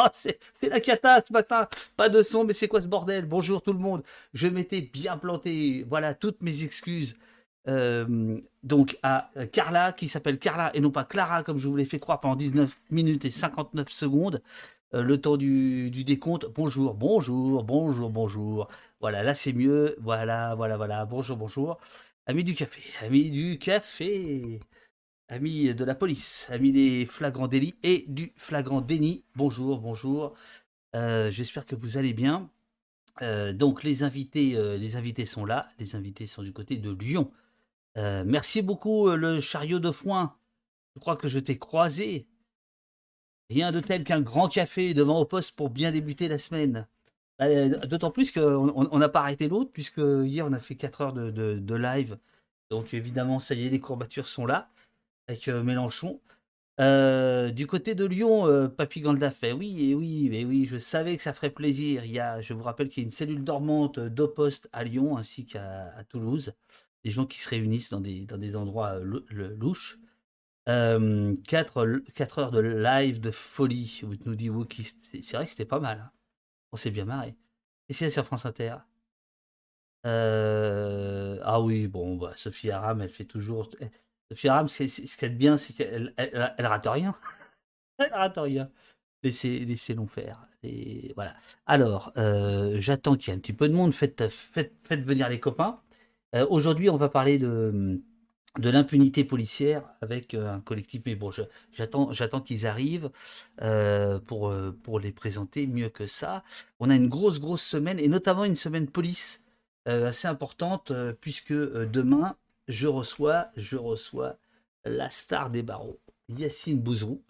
Oh, c'est la cata ce matin. Pas de son, mais c'est quoi ce bordel? Bonjour tout le monde. Je m'étais bien planté. Voilà, toutes mes excuses. Euh, donc à Carla, qui s'appelle Carla et non pas Clara, comme je vous l'ai fait croire pendant 19 minutes et 59 secondes. Euh, le temps du, du, décompte. Bonjour, bonjour, bonjour, bonjour. Voilà, là c'est mieux. Voilà, voilà, voilà. Bonjour, bonjour. Amis du café, amis du café amis de la police, amis des flagrants délits et du flagrant déni. Bonjour, bonjour. Euh, j'espère que vous allez bien. Euh, donc les invités, euh, les invités sont là. Les invités sont du côté de Lyon. merci beaucoup le chariot de foin. Je crois que je t'ai croisé. Rien de tel qu'un grand café devant au poste pour bien débuter la semaine. D'autant plus qu'on n'a pas arrêté l'autre, puisque hier on a fait 4 heures de, de live. Donc évidemment, ça y est, les courbatures sont là avec euh, Mélenchon. Euh, du côté de Lyon, euh, Papy Ganda fait oui, et oui, mais oui, je savais que ça ferait plaisir. Il y a, je vous rappelle qu'il y a une cellule dormante d'Opost à Lyon ainsi qu'à Toulouse. Des gens qui se réunissent dans des, dans des endroits louches. 4, heures de live de folie, vous nous dit Wookie. C'est vrai que c'était pas mal. Hein. On s'est bien marré. Et c'est sur France Inter Ah oui, bon, bah, Sophie Aram, elle fait toujours. Aram, ce qui est bien, c'est qu'elle elle, rate rien. elle rate rien. Laissez, laissez nous faire. Et voilà. Alors, euh, j'attends qu'il y ait un petit peu de monde. Faites, venir les copains. Euh, aujourd'hui, on va parler de, l'impunité policière avec euh, un collectif. Mais bon, j'attends, j'attends qu'ils arrivent pour, pour les présenter mieux que ça. On a une grosse, grosse semaine, et notamment une semaine police assez importante, puisque demain, je reçois, je reçois la star des barreaux, Yacine Bouzrou,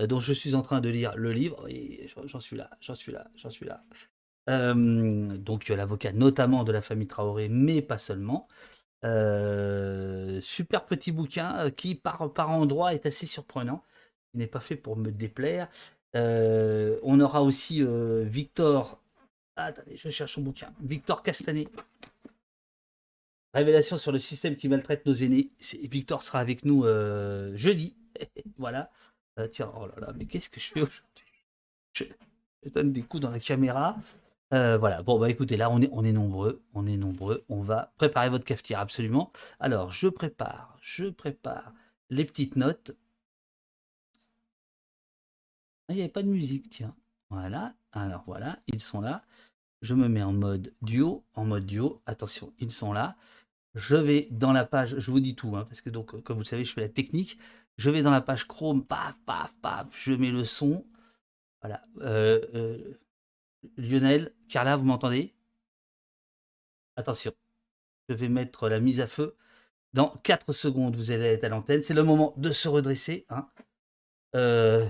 euh, dont je suis en train de lire le livre. J'en suis là, j'en suis là, j'en suis là. Euh, donc l'avocat notamment de la famille Traoré, mais pas seulement. Euh, super petit bouquin qui par, endroit est assez surprenant. Il n'est pas fait pour me déplaire. on aura aussi Victor. attendez, je cherche son bouquin. Victor Castanet, Révélation sur le système qui maltraite nos aînés. Victor sera avec nous euh, jeudi. voilà. Euh, tiens, oh là là, mais qu'est-ce que je fais aujourd'hui? Je, donne des coups dans la caméra. Euh, voilà. Bon, bah écoutez, là, on est, on est nombreux. On est nombreux. On va préparer votre cafetière, absolument. Alors, je prépare, je prépare les petites notes. Ah, il n'y avait pas de musique, tiens. Voilà. Alors, voilà, ils sont là. Je me mets en mode duo. En mode duo. Attention, ils sont là. Je vais dans la page, je vous dis tout, hein, parce que donc, comme vous le savez, je fais la technique. Je vais dans la page Chrome, paf, paf, paf, je mets le son. Voilà. Euh, euh, Lionel, Carla, vous m'entendez? Attention. Je vais mettre la mise à feu. Dans 4 secondes, vous allez être à l'antenne. C'est le moment de se redresser. Hein. Euh,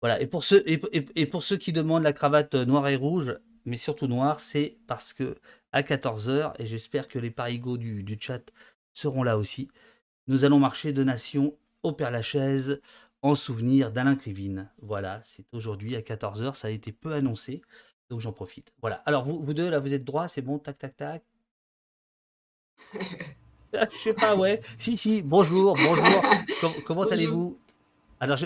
voilà. Et pour, ceux, et, pour ceux qui demandent la cravate noire et rouge, mais surtout noire, c'est parce que à 14h, et j'espère que les parigots du, du, chat seront là aussi. Nous allons marcher de Nation au Père-Lachaise en souvenir d'Alain Krivine. Voilà, c'est aujourd'hui à 14h, ça a été peu annoncé, donc j'en profite. Voilà, alors vous, vous deux, là, vous êtes droit, c'est bon, tac, tac, tac. Je sais pas, ouais. Si, si, bonjour, bonjour. comment allez-vous? Alors,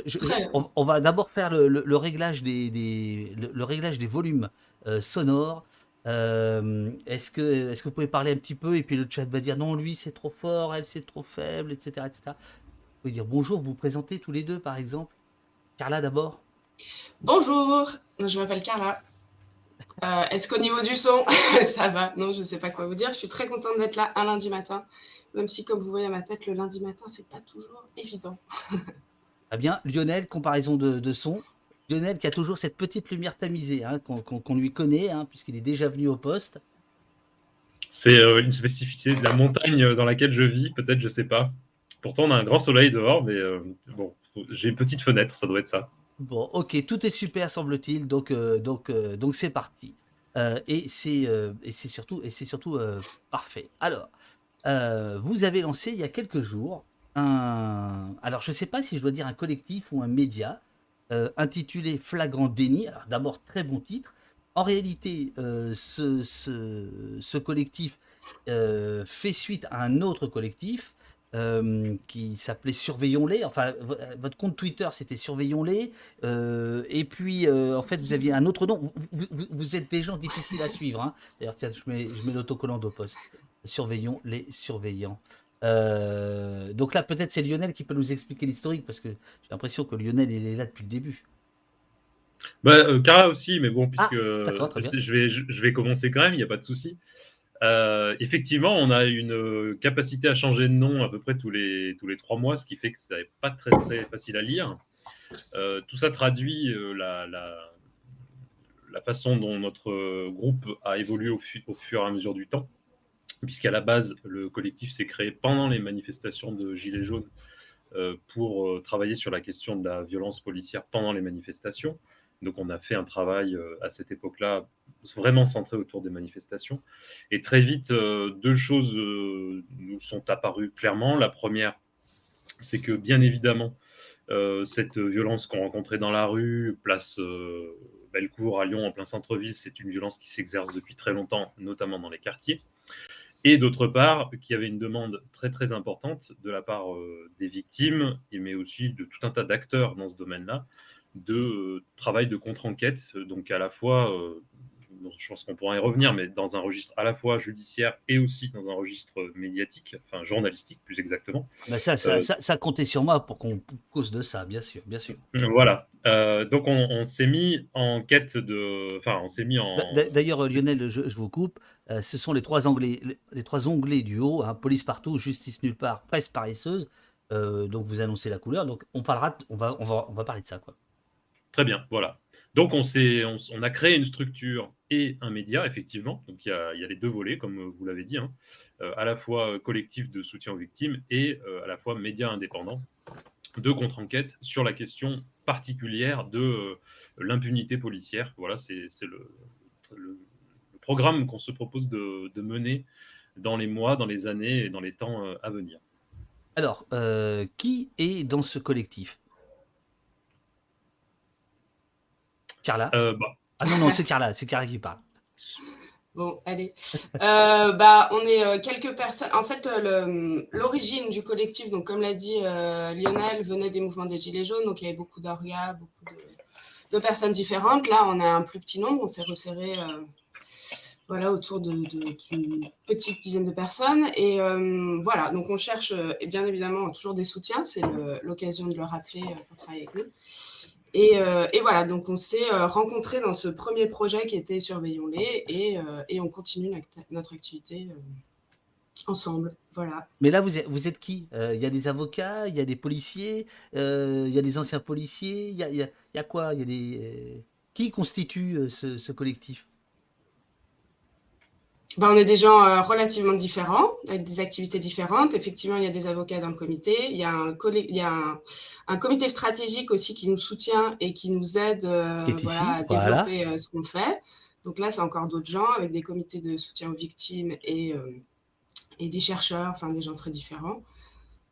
on, va d'abord faire le, réglage des, le, réglage des volumes euh, sonores euh, est-ce que, est que vous pouvez parler un petit peu et puis le chat va dire non, lui c'est trop fort, elle c'est trop faible, etc., etc. Vous pouvez dire bonjour, vous, vous présentez tous les deux par exemple. Carla d'abord. Bonjour, je m'appelle Carla. Euh, est-ce qu'au niveau du son, ça va? Non, je ne sais pas quoi vous dire. Je suis très contente d'être là un lundi matin, même si comme vous voyez à ma tête, le lundi matin, c'est pas toujours évident. Très bien. Lionel, comparaison de, de son Lionel qui a toujours cette petite lumière tamisée hein, qu'on lui connaît, hein, puisqu'il est déjà venu au poste. C'est euh, une spécificité de la montagne dans laquelle je vis, peut-être, je sais pas. Pourtant, on a un grand soleil dehors, mais euh, bon, j'ai une petite fenêtre, ça doit être ça. Bon, ok, tout est super, semble-t-il, donc euh, donc donc c'est parti. et c'est c'est surtout et c'est surtout parfait. Alors, vous avez lancé il y a quelques jours un. Alors, je ne sais pas si je dois dire un collectif ou un média euh, intitulé Flagrant déni. D'abord, très bon titre. En réalité, euh, ce, ce, collectif euh, fait suite à un autre collectif qui s'appelait Surveillons-les. Enfin, votre compte Twitter, c'était Surveillons-les. et puis, en fait, vous aviez un autre nom. Vous, êtes des gens difficiles à suivre. Hein. D'ailleurs, tiens, je mets, je mets l'autocollant. Surveillons les surveillants. Donc là, peut-être c'est Lionel qui peut nous expliquer l'historique, parce que j'ai l'impression que Lionel, il est là depuis le début. Bah, euh, aussi, mais bon, puisque ah, je, vais, je, vais commencer quand même, il n'y a pas de souci. Euh, effectivement, on a une euh, capacité à changer de nom à peu près tous les, tous les trois mois, ce qui fait que ça n'est pas très, très facile à lire. tout ça traduit la, la, la, façon dont notre groupe a évolué au, au, fur et à mesure du temps, puisqu'à la base, le collectif s'est créé pendant les manifestations de Gilets jaunes pour travailler sur la question de la violence policière pendant les manifestations. Donc on a fait un travail euh, à cette époque-là vraiment centré autour des manifestations. Et très vite, euh, deux choses euh, nous sont apparues clairement. La première, c'est que bien évidemment, cette violence qu'on rencontrait dans la rue, place Bellecour à Lyon, en plein centre-ville, c'est une violence qui s'exerce depuis très longtemps, notamment dans les quartiers. Et d'autre part, qu'il y avait une demande très très importante de la part des victimes, mais aussi de tout un tas d'acteurs dans ce domaine-là, de euh, travail de contre-enquête, donc à la fois, euh, je pense qu'on pourra y revenir, mais dans un registre à la fois judiciaire et aussi dans un registre médiatique, enfin journalistique plus exactement. Bah, ça, ça, euh, ça, comptait sur moi pour qu'on cause de ça, bien sûr, bien sûr. Voilà. Donc on, s'est mis en quête de, enfin on s'est mis en. D'ailleurs, Lionel, je, vous coupe. ce sont les trois onglets, les trois onglets du haut, hein, police partout, justice nulle part, presse paresseuse. donc vous annoncez la couleur. Donc on parlera, on va, on va, on va parler de ça, quoi. Très bien, voilà. Donc on, on, a créé une structure et un média, effectivement. Donc il y a, les deux volets, comme vous l'avez dit, hein. euh, à la fois collectif de soutien aux victimes et euh, à la fois média indépendant de contre-enquête sur la question particulière de euh, l'impunité policière. Voilà, c'est le, programme qu'on se propose de, de, mener dans les mois, dans les années et dans les temps à venir. Alors, qui est dans ce collectif? Carla? Euh, bah. Ah non, non, c'est Carla, c'est Carla qui parle. Bon, allez. Euh, bah, on est euh, quelques personnes. En fait, l'origine du collectif, donc comme l'a dit Lionel, venait des mouvements des Gilets jaunes. Donc il y avait beaucoup d'orgas, beaucoup de, personnes différentes. Là, on a un plus petit nombre. On s'est resserré voilà, autour d'une petite dizaine de personnes. Et voilà, donc on cherche bien évidemment toujours des soutiens. C'est l'occasion de le rappeler pour travailler avec nous. Euh, et, voilà, donc on s'est euh, rencontrés dans ce premier projet qui était Surveillons-les et, euh, on continue notre activité ensemble. Voilà. Mais là, vous êtes, vous êtes qui? Il y a des avocats, il y a des policiers, il y a des anciens policiers, il y a, y a, quoi? Y a des, Qui constitue ce collectif? Ben, on est des gens euh, relativement différents, avec des activités différentes. Effectivement, il y a des avocats dans le comité. Il y a un, il y a un, comité stratégique aussi qui nous soutient et qui nous aide euh, à développer euh, ce qu'on fait. Donc là, c'est encore d'autres gens avec des comités de soutien aux victimes et, et des chercheurs, enfin des gens très différents.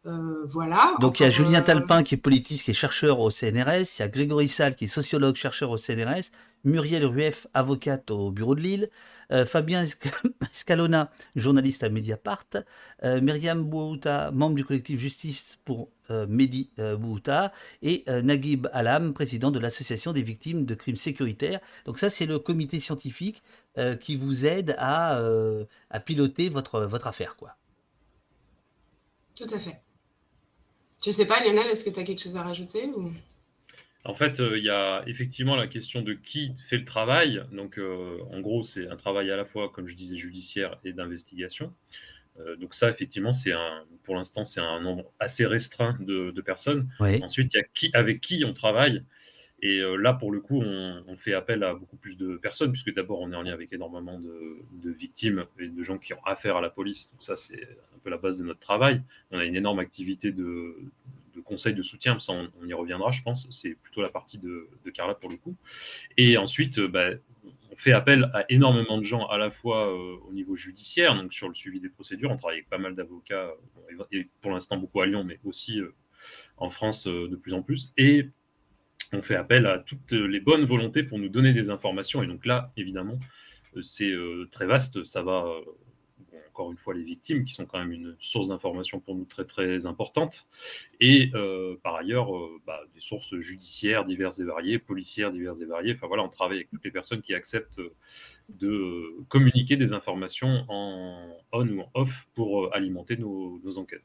voilà. Donc il y a Julien Talpin qui est politiste, qui est chercheur au CNRS. Il y a Grégory Salle qui est sociologue, chercheur au CNRS. Muriel Rueff, avocate au bureau de Lille. Euh, Fabien Scalona, journaliste à Mediapart, euh, Myriam Bouhouta, membre du collectif Justice pour euh, Mehdi Bouhouta, et Naguib Alam, président de l'Association des victimes de crimes sécuritaires. Donc ça, c'est le comité scientifique qui vous aide à, piloter votre, votre affaire. quoi. Tout à fait. Je sais pas, Lionel, est-ce que tu as quelque chose à rajouter ou... En fait, euh, il y a effectivement la question de qui fait le travail. Donc, euh, en gros, c'est un travail à la fois, comme je disais, judiciaire et d'investigation. Euh, donc ça, effectivement, c'est un, pour l'instant, c'est un nombre assez restreint de, personnes. Ensuite, il y a qui, avec qui on travaille. Et là, pour le coup, on, fait appel à beaucoup plus de personnes, puisque d'abord, on est en lien avec énormément de, de, victimes et de gens qui ont affaire à la police. Donc ça, c'est un peu la base de notre travail. On a une énorme activité de, de conseils de soutien, ça on, y reviendra, je pense. C'est plutôt la partie de, Carla pour le coup. Et ensuite, euh, bah, on fait appel à énormément de gens, à la fois euh, au niveau judiciaire, donc sur le suivi des procédures. On travaille avec pas mal d'avocats, et pour l'instant beaucoup à Lyon, mais aussi euh, en France de plus en plus. Et on fait appel à toutes les bonnes volontés pour nous donner des informations. Et donc là, évidemment, c'est très vaste. Ça va une fois les victimes, qui sont quand même une source d'information pour nous très très importante, et par ailleurs bah, des sources judiciaires diverses et variées, policières diverses et variées. Enfin voilà, on travaille avec toutes les personnes qui acceptent de communiquer des informations en on ou en off pour alimenter nos, enquêtes.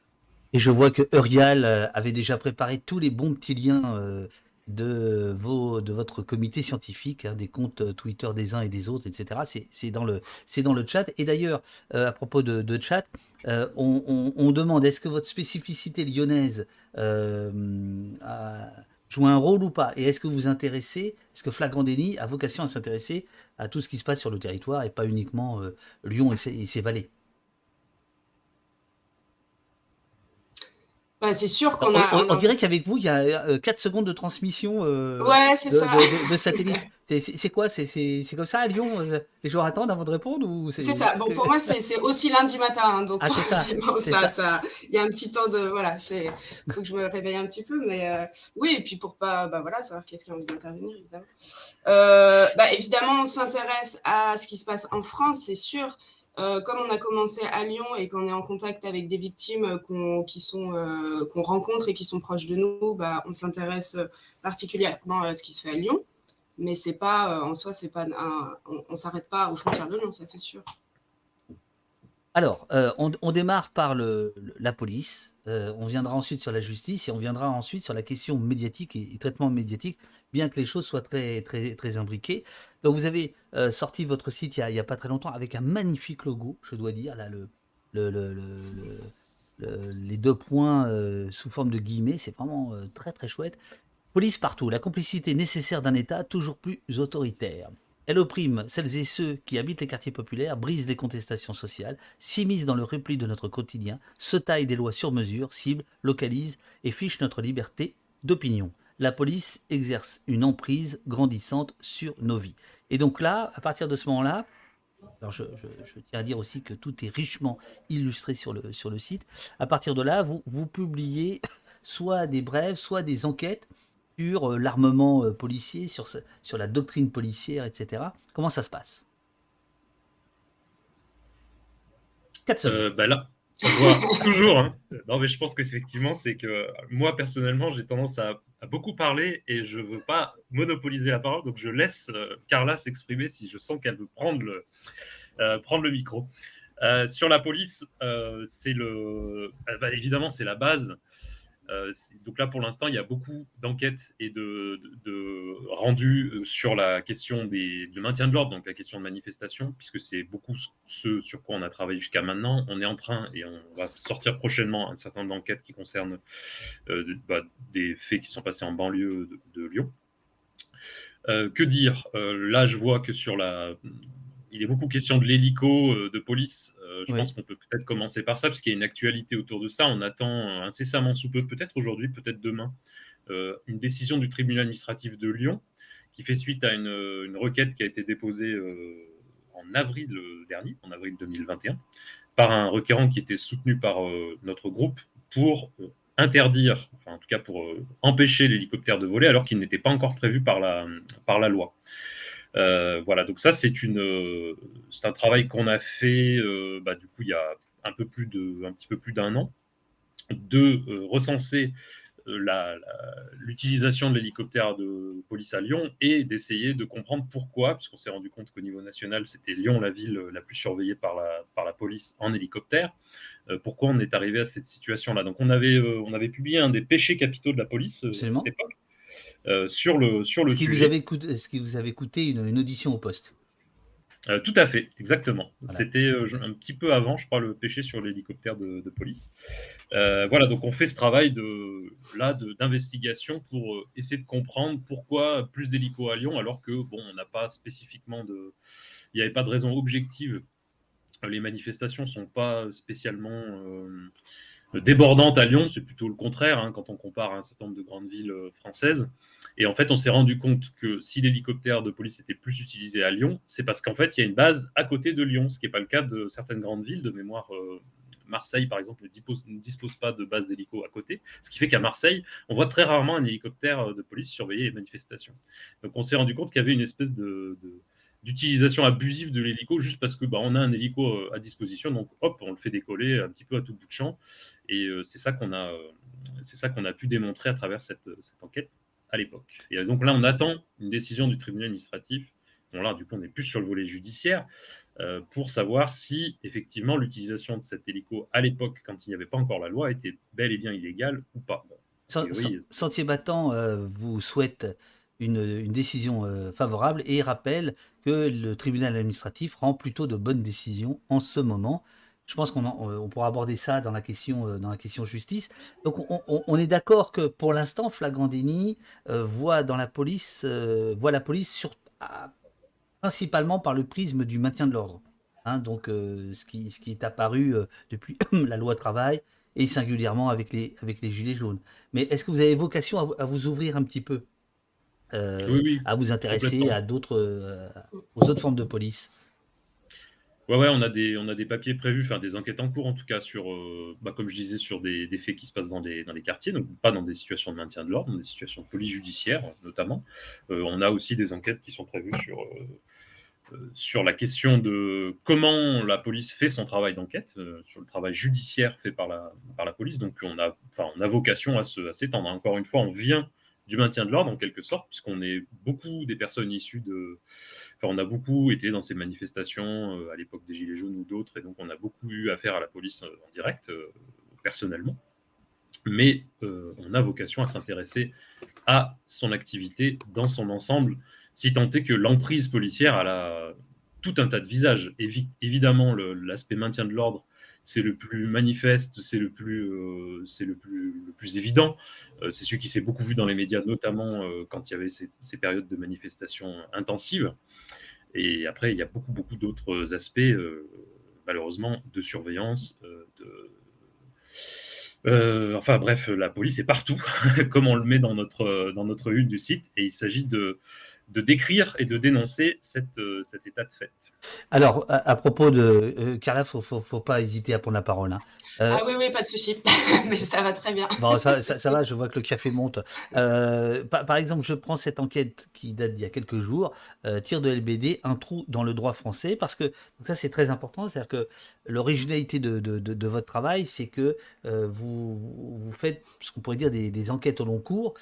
Et je vois que Urial avait déjà préparé tous les bons petits liens de, vos, de votre comité scientifique, hein, des comptes euh, Twitter des uns et des autres, etc. C'est dans, le, dans le chat. Et d'ailleurs, euh, à propos de, chat, euh, on, demande est-ce que votre spécificité lyonnaise joue un rôle ou pas? Et est-ce que vous intéressez, est-ce que Flagrant Déni a vocation à s'intéresser à tout ce qui se passe sur le territoire et pas uniquement Lyon et ses vallées? C'est sûr qu'on a. On, dirait qu'avec vous, il y a 4 euh, secondes de transmission euh, ouais, de, ça. de, satellite. c'est quoi? C'est comme ça à Lyon euh, Les gens attendent avant de répondre C'est ça. Bon, pour moi, c'est aussi lundi matin. Hein, donc, ah, ça. ça, il y a un petit temps de. Voilà, il faut que je me réveille un petit peu. Mais oui, et puis pour pas bah, voilà, savoir qu'est-ce qui a envie d'intervenir, évidemment. bah, évidemment, on s'intéresse à ce qui se passe en France, c'est sûr. Euh, comme on a commencé à Lyon et qu'on est en contact avec des victimes qu'on qui sont euh, qu'on rencontre et qui sont proches de nous, bah, on s'intéresse particulièrement à ce qui se fait à Lyon. Mais c'est pas euh, en soi, c'est pas on, ne s'arrête pas aux frontières de Lyon, ça c'est sûr. Alors, on, démarre par le, la police. on viendra ensuite sur la justice et on viendra ensuite sur la question médiatique et, et traitement médiatique bien que les choses soient très, très, très imbriquées. Donc vous avez euh, sorti votre site il n'y a, pas très longtemps avec un magnifique logo, je dois dire, là, le, les deux points euh, sous forme de guillemets, c'est vraiment euh, très très chouette. Police partout, la complicité nécessaire d'un État toujours plus autoritaire. Elle opprime celles et ceux qui habitent les quartiers populaires, brise les contestations sociales, s'immisce dans le repli de notre quotidien, se taille des lois sur mesure, cible, localise et fiche notre liberté d'opinion la police exerce une emprise grandissante sur nos vies. Et donc là, à partir de ce moment-là, alors je, tiens à dire aussi que tout est richement illustré sur le, sur le site. À partir de là, vous, vous publiez soit des brèves, soit des enquêtes sur euh, l'armement euh, policier, sur, sur la doctrine policière, etc. Comment ça se passe? 4 secondes. Euh, bah là, toujours. Hein. Non, mais je pense qu'effectivement, c'est que moi, personnellement, j'ai tendance à, beaucoup parler et je ne veux pas monopoliser la parole. Donc, je laisse euh, Carla s'exprimer si je sens qu'elle veut prendre le, euh, prendre le micro. Euh, sur la police, c'est le, bah, évidemment, c'est la base. Euh, donc là, pour l'instant, il y a beaucoup d'enquêtes et de, rendus euh, sur la question des, du maintien de l'ordre, donc la question de manifestation, puisque c'est beaucoup ce sur quoi on a travaillé jusqu'à maintenant. On est en train et on va sortir prochainement un certain nombre d'enquêtes qui concernent euh, bah, des faits qui sont passés en banlieue de, Lyon. que dire? Là, je vois que sur la il est beaucoup question de l'hélico euh, de police. Euh, je pense qu'on peut peut-être commencer par ça, parce qu'il y a une actualité autour de ça. On attend incessamment sous peu, peut-être aujourd'hui, peut-être demain, euh, une décision du tribunal administratif de Lyon qui fait suite à une, requête qui a été déposée en avril dernier, en avril 2021, par un requérant qui était soutenu par notre groupe pour interdire, enfin en tout cas pour empêcher l'hélicoptère de voler alors qu'il n'était pas encore prévu par la, par la loi. Euh, voilà, donc ça, c'est une, euh, c'est un travail qu'on a fait, euh, bah, du coup, il y a un peu plus de, un petit peu plus d'un an, de recenser l'utilisation de l'hélicoptère de police à Lyon et d'essayer de comprendre pourquoi, puisqu'on s'est rendu compte qu'au niveau national, c'était Lyon la ville la plus surveillée par la, par la police en hélicoptère. pourquoi on est arrivé à cette situation-là? Donc on avait, on avait publié un des péchés capitaux de la police à cette époque. Euh, sur le, sur le ce qui Vous avait coûté, ce qui vous avait coûté une, audition au poste. Euh, tout à fait, exactement. C'était euh, un petit peu avant, je crois, le péché sur l'hélicoptère de, police. voilà, donc on fait ce travail de là d'investigation pour essayer de comprendre pourquoi plus d'hélicos à Lyon, alors que bon, on n'a pas spécifiquement de, il n'y avait pas de raison objective. Les manifestations sont pas spécialement débordante à Lyon, c'est plutôt le contraire hein, quand on compare à un certain nombre de grandes villes euh, françaises. Et en fait, on s'est rendu compte que si l'hélicoptère de police était plus utilisé à Lyon, c'est parce qu'en fait, il y a une base à côté de Lyon, ce qui n'est pas le cas de certaines grandes villes. De mémoire, euh, Marseille, par exemple, ne dispose, pas de base d'hélico à côté, ce qui fait qu'à Marseille, on voit très rarement un hélicoptère euh, de police surveiller les manifestations. Donc, on s'est rendu compte qu'il y avait une espèce d'utilisation abusive de l'hélico juste parce que bah, on a un hélico à disposition, donc hop, on le fait décoller un petit peu à tout bout de champ. Et c'est ça qu'on a, c'est ça qu'on a pu démontrer à travers cette, cette enquête à l'époque. Et donc là, on attend une décision du tribunal administratif. Bon là, du coup, on n'est plus sur le volet judiciaire, euh, pour savoir si effectivement l'utilisation de cet hélico à l'époque, quand il n'y avait pas encore la loi, était bel et bien illégale ou pas. Sentier battant euh, vous souhaite une, décision euh, favorable et rappelle que le tribunal administratif rend plutôt de bonnes décisions en ce moment. Je pense qu'on on pourra aborder ça dans la question, dans la question justice. Donc on, est d'accord que pour l'instant, Flagrandini voit dans la police, voit la police sur, principalement par le prisme du maintien de l'ordre. Hein, donc, euh, ce, qui, ce qui est apparu euh, depuis la loi travail et singulièrement avec les, avec les gilets jaunes. Mais est-ce que vous avez vocation à, vous ouvrir un petit peu euh, à vous intéresser à d'autres, aux autres formes de police? Ouais, ouais, on a des, on a des papiers prévus, enfin des enquêtes en cours en tout cas sur, bah, comme je disais, sur des, des, faits qui se passent dans des, dans les quartiers, donc pas dans des situations de maintien de l'ordre, dans des situations de police notamment. on a aussi des enquêtes qui sont prévues sur euh, sur la question de comment la police fait son travail d'enquête, euh, sur le travail judiciaire fait par la, par la police. Donc on a, enfin, on a vocation à s'étendre. Encore une fois, on vient du maintien de l'ordre en quelque sorte, puisqu'on est beaucoup des personnes issues de... On a beaucoup été dans ces manifestations euh, à l'époque des Gilets jaunes ou d'autres, et donc on a beaucoup eu affaire à la police en direct, personnellement. Mais on a vocation à s'intéresser à son activité dans son ensemble si tant est que l'emprise policière a tout un tas de visages. évidemment, l'aspect maintien de l'ordre, c'est le plus manifeste, c'est le plus, euh, évident. Euh, c'est celui qui s'est beaucoup vu dans les médias, notamment euh, quand il y avait ces, périodes de manifestations intensives. Et après, il y a beaucoup, beaucoup d'autres aspects, malheureusement, de surveillance, de, enfin bref, la police est partout, comme on le met dans notre, dans notre une du site, et il s'agit de, de décrire et de dénoncer cette, euh, cet état de fait. Alors, à, propos de euh, Carla, faut, faut, faut, pas hésiter à prendre la parole. Hein. Euh, ah oui, oui, pas de souci. Mais ça va très bien. Bon, ça, ça, va, je vois que le café monte. Euh, par, exemple, je prends cette enquête qui date d'il y a quelques jours, euh, tir de LBD, un trou dans le droit français, parce que ça c'est très important, c'est-à-dire que l'originalité de, de, de, votre travail, c'est que vous, vous faites ce qu'on pourrait dire des, des, enquêtes au long cours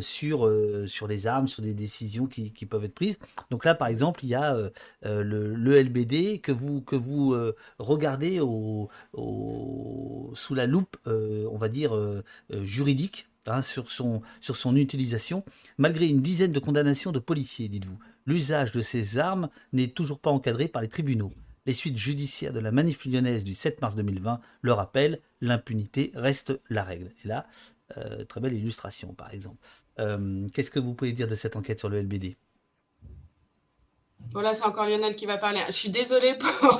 sur, sur les armes, sur des décisions qui, peuvent être prises. Donc là, par exemple, il y a le, le, LBD que vous, que vous regardez au, sous la loupe, euh, on va dire, euh, euh, juridique hein, sur, son, sur son utilisation, malgré une dizaine de condamnations de policiers, dites-vous. L'usage de ces armes n'est toujours pas encadré par les tribunaux. Les suites judiciaires de la manif lyonnaise du 7 mars 2020 le rappellent, l'impunité reste la règle. Et là, très belle illustration, par exemple. Qu'est-ce que vous pouvez dire de cette enquête sur le LBD voilà, c'est encore Lionel qui va parler. Je suis désolée pour,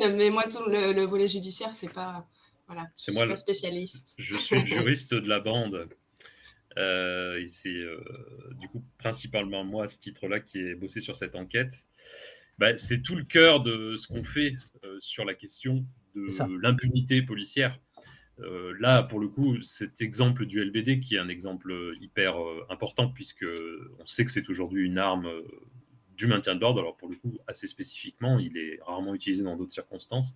mais moi tout le, volet judiciaire, c'est pas voilà, je suis pas spécialiste. Je suis juriste de la bande. Euh, c'est euh, du coup principalement moi à ce titre-là qui ai bossé sur cette enquête. Bah, c'est tout le cœur de ce qu'on fait euh, sur la question de l'impunité policière. Là, pour le coup, cet exemple du LBD, qui est un exemple hyper important, puisque on sait que c'est aujourd'hui une arme du maintien de l'ordre. Alors pour le coup, assez spécifiquement, il est rarement utilisé dans d'autres circonstances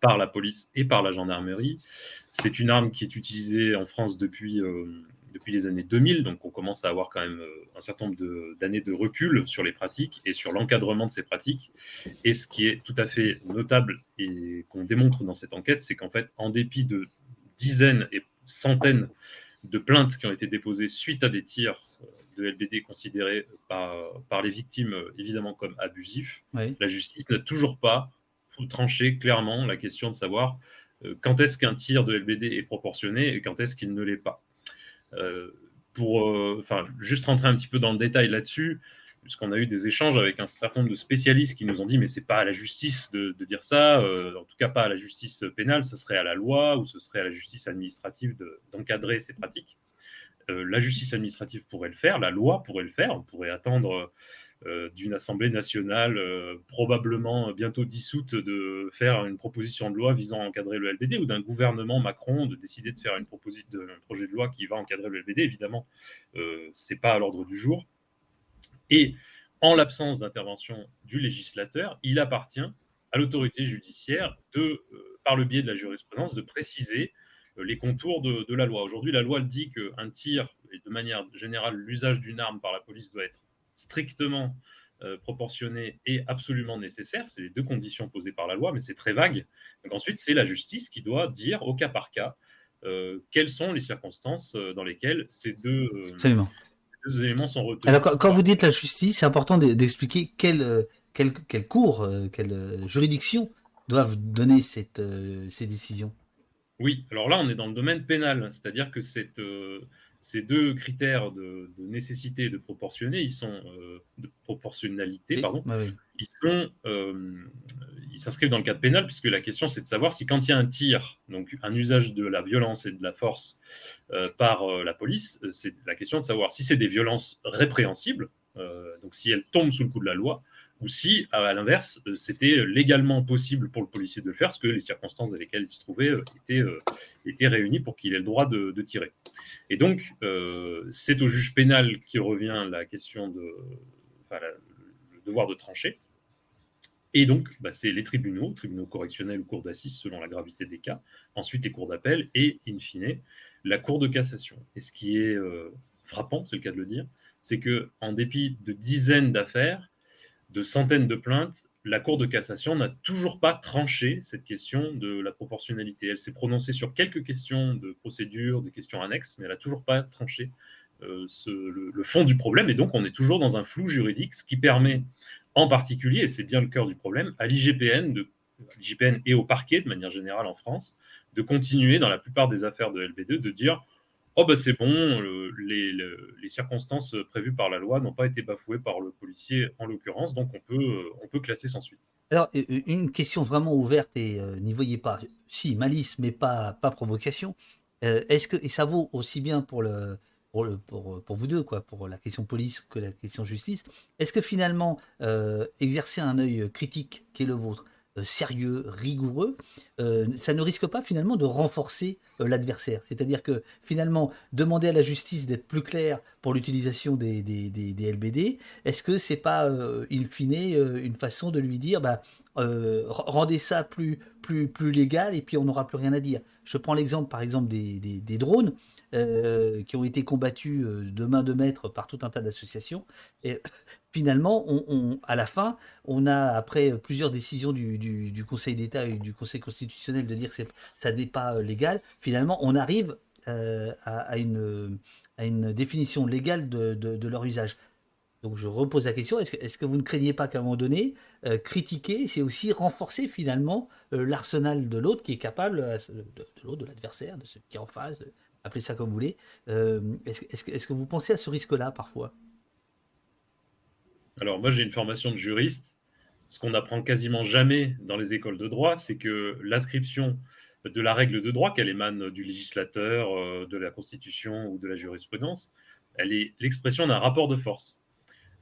par la police et par la gendarmerie. C'est une arme qui est utilisée en France depuis, euh, depuis les années 2000, donc on commence à avoir quand même euh, un certain nombre d'années de, recul sur les pratiques et sur l'encadrement de ces pratiques. Et ce qui est tout à fait notable et qu'on démontre dans cette enquête, c'est qu'en fait, en dépit de dizaines et centaines de plaintes qui ont été déposées suite à des tirs euh, de LBD considérés par, par les victimes euh, évidemment comme abusifs, la justice n'a toujours pas tranché clairement la question de savoir euh, quand est-ce qu'un tir de LBD est proportionné et quand est-ce qu'il ne l'est pas. pour enfin, juste rentrer un petit peu dans le détail là-dessus, puisqu'on a eu des échanges avec un certain nombre de spécialistes qui nous ont dit mais c'est pas à la justice de, dire ça, euh, en tout cas pas à la justice pénale, ce serait à la loi ou ce serait à la justice administrative d'encadrer ces pratiques. Euh, la justice administrative pourrait le faire, la loi pourrait le faire, on pourrait attendre euh, d'une Assemblée nationale probablement bientôt dissoute de faire une proposition de loi visant à encadrer le LBD ou d'un gouvernement Macron de décider de faire une proposition de un projet de loi qui va encadrer le LBD. Évidemment, c'est pas à l'ordre du jour. Et en l'absence d'intervention du législateur, il appartient à l'autorité judiciaire de, par le biais de la jurisprudence, de préciser les contours de, la loi. Aujourd'hui, la loi dit qu'un tir, et de manière générale, l'usage d'une arme par la police doit être strictement euh, proportionné et absolument nécessaire. C'est les deux conditions posées par la loi, mais c'est très vague. Donc ensuite, c'est la justice qui doit dire au cas par cas euh, quelles sont les circonstances euh, dans lesquelles ces deux, éléments sont retenus. Alors, quand, vous dites la justice, c'est important d'expliquer quelle, quelle, quelle, cour, quelle juridiction doivent donner cette, ces décisions. Oui, alors là, on est dans le domaine pénal, c'est-à-dire que cette, ces deux critères de, nécessité et de proportionné, ils sont euh, de proportionnalité, pardon, ils sont, euh, ils s'inscrivent dans le cadre pénal puisque la question c'est de savoir si quand il y a un tir, donc un usage de la violence et de la force euh, par la police, c'est la question de savoir si c'est des violences répréhensibles, donc si elles tombent sous le coup de la loi, ou si, à l'inverse, euh, c'était légalement possible pour le policier de le faire, parce que les circonstances dans lesquelles il se trouvait euh, étaient, euh, étaient réunies pour qu'il ait le droit de, tirer. Et donc, c'est au juge pénal qui revient la question de, enfin, le devoir de trancher. Et donc, bah, c'est les tribunaux, tribunaux correctionnels ou cours d'assises selon la gravité des cas, ensuite les cours d'appel et, in fine, la cour de cassation. Et ce qui est frappant, c'est le cas de le dire, c'est que en dépit de dizaines d'affaires, de centaines de plaintes, la Cour de cassation n'a toujours pas tranché cette question de la proportionnalité. Elle s'est prononcée sur quelques questions de procédure, des questions annexes, mais elle n'a toujours pas tranché euh, le, fond du problème. Et donc, on est toujours dans un flou juridique, ce qui permet en particulier, et c'est bien le cœur du problème, à l'IGPN et au parquet de manière générale en France, de continuer dans la plupart des affaires de LB2 de dire oh ben c'est bon, les, circonstances prévues par la loi n'ont pas été bafouées par le policier en l'occurrence, donc on peut, peut classer sans suite. Alors, une question vraiment ouverte et euh, n'y voyez pas, si, malice, mais pas, provocation. Euh, est-ce que, et ça vaut aussi bien pour, le, pour, le, pour, vous deux, quoi, pour la question police que la question justice, est-ce que finalement, euh, exercer un œil critique qui est le vôtre, euh, sérieux, rigoureux, euh, ça ne risque pas finalement de renforcer euh, l'adversaire. C'est-à-dire que finalement, demander à la justice d'être plus claire pour l'utilisation des, des, LBD, est-ce que c'est pas, in fine, une façon de lui dire, bah, rendez ça plus, plus, plus légal et puis on n'aura plus rien à dire. Je prends l'exemple par exemple des, des drones qui ont été combattus de main de maître par tout un tas d'associations. Et finalement, on, à la fin, on a, après plusieurs décisions du, Conseil d'État et du Conseil constitutionnel de dire que ça n'est pas euh, légal, finalement, on arrive euh, à, une, à, une, définition légale de, leur usage. Donc je repose la question, est-ce que, vous ne craignez pas qu'à un moment donné, euh, critiquer, c'est aussi renforcer finalement l'arsenal de l'autre qui est capable, de, l'autre, de l'adversaire, de celui qui est en face, appelez ça comme vous voulez. est-ce que vous pensez à ce risque-là parfois? Alors moi j'ai une formation de juriste. Ce qu'on apprend quasiment jamais dans les écoles de droit, c'est que l'inscription de la règle de droit, qu'elle émane du législateur, euh, de la Constitution ou de la jurisprudence, elle est l'expression d'un rapport de force.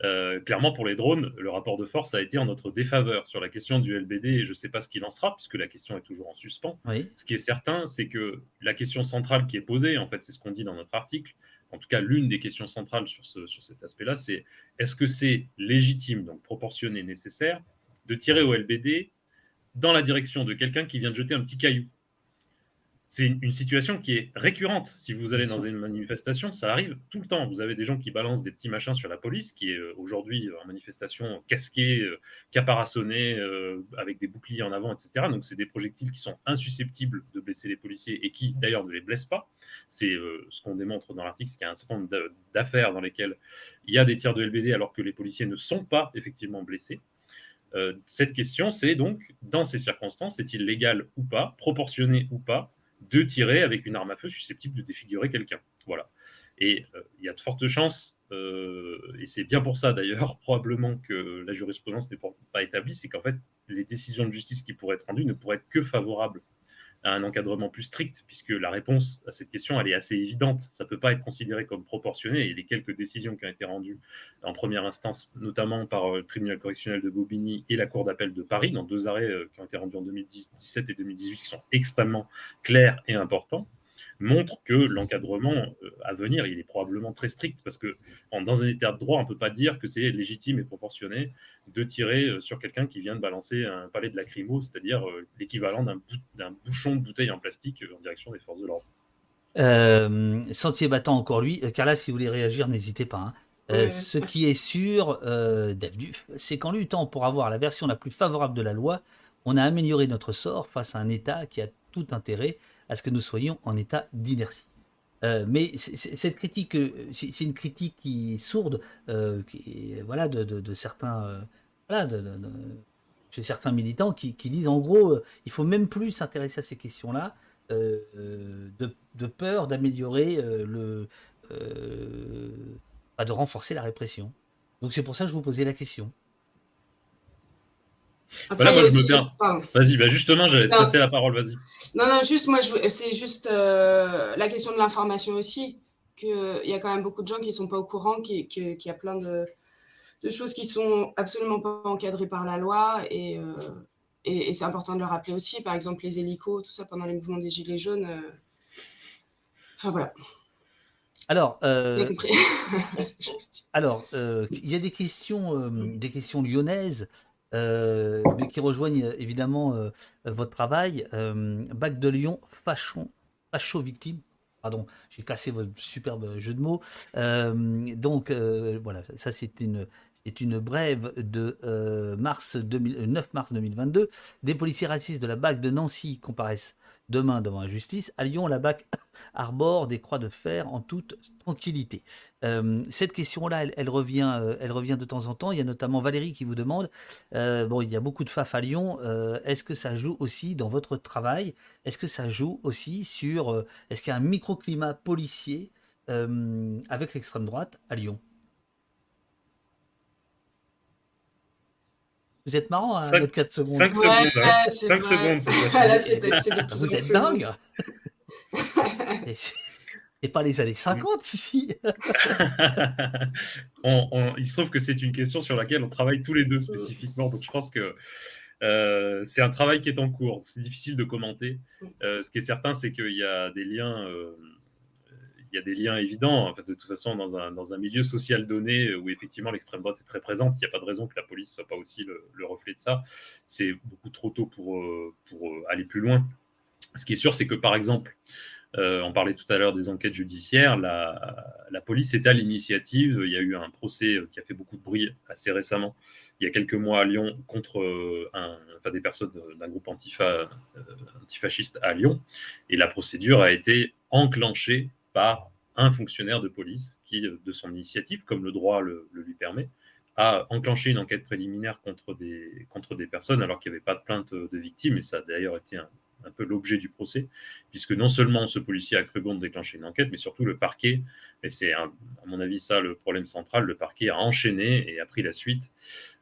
Euh, clairement, pour les drones, le rapport de force a été en notre défaveur sur la question du LBD et je ne sais pas ce qu'il en sera puisque la question est toujours en suspens. Ce qui est certain, c'est que la question centrale qui est posée, en fait, c'est ce qu'on dit dans notre article, en tout cas l'une des questions centrales sur, sur cet aspect-là, c'est est-ce que c'est légitime, donc proportionné, nécessaire, de tirer au LBD dans la direction de quelqu'un qui vient de jeter un petit caillou? C'est une situation qui est récurrente. Si vous allez dans une manifestation, ça arrive tout le temps. Vous avez des gens qui balancent des petits machins sur la police, qui est euh, aujourd'hui en manifestation casquée, euh, caparaçonnée, euh, avec des boucliers en avant, etc. Donc, c'est des projectiles qui sont insusceptibles de blesser les policiers et qui, d'ailleurs, ne les blessent pas. C'est ce qu'on démontre dans l'article, c'est qu'il y a un certain nombre d'affaires dans lesquelles il y a des tirs de LBD alors que les policiers ne sont pas effectivement blessés. cette question, c'est donc, dans ces circonstances, est-il légal ou pas, proportionné ou pas de tirer avec une arme à feu susceptible de défigurer quelqu'un. Voilà. Et euh, il y a de fortes chances, euh, et c'est bien pour ça d'ailleurs, probablement que la jurisprudence n'est pas établie, c'est qu'en fait, les décisions de justice qui pourraient être rendues ne pourraient être que favorables un encadrement plus strict, puisque la réponse à cette question, est assez évidente. Ça ne peut pas être considéré comme proportionné. Et les quelques décisions qui ont été rendues en première instance, notamment par euh, le tribunal correctionnel de Bobigny et la Cour d'appel de Paris, dans deux arrêts euh, qui ont été rendus en 2017 et 2018, qui sont extrêmement clairs et importants, montre que l'encadrement euh, à venir, il est probablement très strict, parce que dans un état de droit, on ne peut pas dire que c'est légitime et proportionné de tirer euh, sur quelqu'un qui vient de balancer un palais de lacrymo, c'est-à-dire l'équivalent d'un bouchon de bouteille en plastique en direction des forces de l'ordre. Sentier battant encore lui. Carla, si vous voulez réagir, n'hésitez pas. Hein. ce qui est sûr, euh, c'est qu'en luttant pour avoir la version la plus favorable de la loi, on a amélioré notre sort face à un État qui a tout intérêt à ce que nous soyons en état d'inertie. Euh, mais cette critique, euh, c'est une critique qui est sourde, euh, voilà, de, certains, chez certains militants qui, disent en gros, il faut même plus s'intéresser à ces questions-là, de, peur d'améliorer le, de renforcer la répression. Donc c'est pour ça que je vous posais la question. Voilà, moi, je me Vas-y, bah justement, j'avais passé la parole, vas-y. Non, non, juste, moi, c'est juste euh, la question de l'information aussi. Qu'il y a quand même beaucoup de gens qui ne sont pas au courant, qu'il y a plein de, de, choses qui sont absolument pas encadrées par la loi. Et, euh, et, c'est important de le rappeler aussi. Par exemple, les hélicos, tout ça, pendant les mouvements des Gilets jaunes. Euh, enfin, voilà. Alors, alors, il y a des questions, des questions lyonnaises. Euh, qui rejoignent euh, évidemment euh, votre travail. Bac de Lyon, facho, facho victime. Pardon, j'ai cassé votre superbe jeu de mots. donc voilà, ça c'est une, une brève de mars 9 mars 2022. Des policiers racistes de la BAC de Nancy comparaissent demain devant la justice. À Lyon, la BAC arbore des croix de fer en toute tranquillité. Euh, cette question-là, elle, revient, euh, elle revient de temps en temps. Il y a notamment Valérie qui vous demande, euh, bon, il y a beaucoup de FAF à Lyon, est-ce que ça joue aussi dans votre travail? Est-ce que ça joue aussi sur, est-ce qu'il y a un microclimat policier avec l'extrême droite à Lyon? Vous êtes marrant à hein, 4 secondes. 5 secondes. 5 secondes. Vous êtes dingue. Et pas les années 50 ici. il se trouve que c'est une question sur laquelle on travaille tous les deux spécifiquement. Donc je pense que euh, c'est un travail qui est en cours. C'est difficile de commenter. Euh, ce qui est certain, c'est qu'il y a des liens. Euh, y a des liens évidents. De toute façon, dans un, dans un milieu social donné où effectivement l'extrême droite est très présente, il n'y a pas de raison que la police soit pas aussi le, le reflet de ça. C'est beaucoup trop tôt pour, pour aller plus loin. Ce qui est sûr, c'est que par exemple, euh, on parlait tout à l'heure des enquêtes judiciaires. La, police est à l'initiative. Il y a eu un procès qui a fait beaucoup de bruit assez récemment, il y a quelques mois à Lyon, contre euh, des personnes d'un groupe euh, antifasciste à Lyon. Et la procédure a été enclenchée par un fonctionnaire de police qui, de son initiative, comme le droit le, lui permet, a enclenché une enquête préliminaire contre des, personnes alors qu'il n'y avait pas de plainte de victimes. Et ça a d'ailleurs été un, peu l'objet du procès, puisque non seulement ce policier a cru bon de déclencher une enquête, mais surtout le parquet, et c'est à mon avis ça le problème central, le parquet a enchaîné et a pris la suite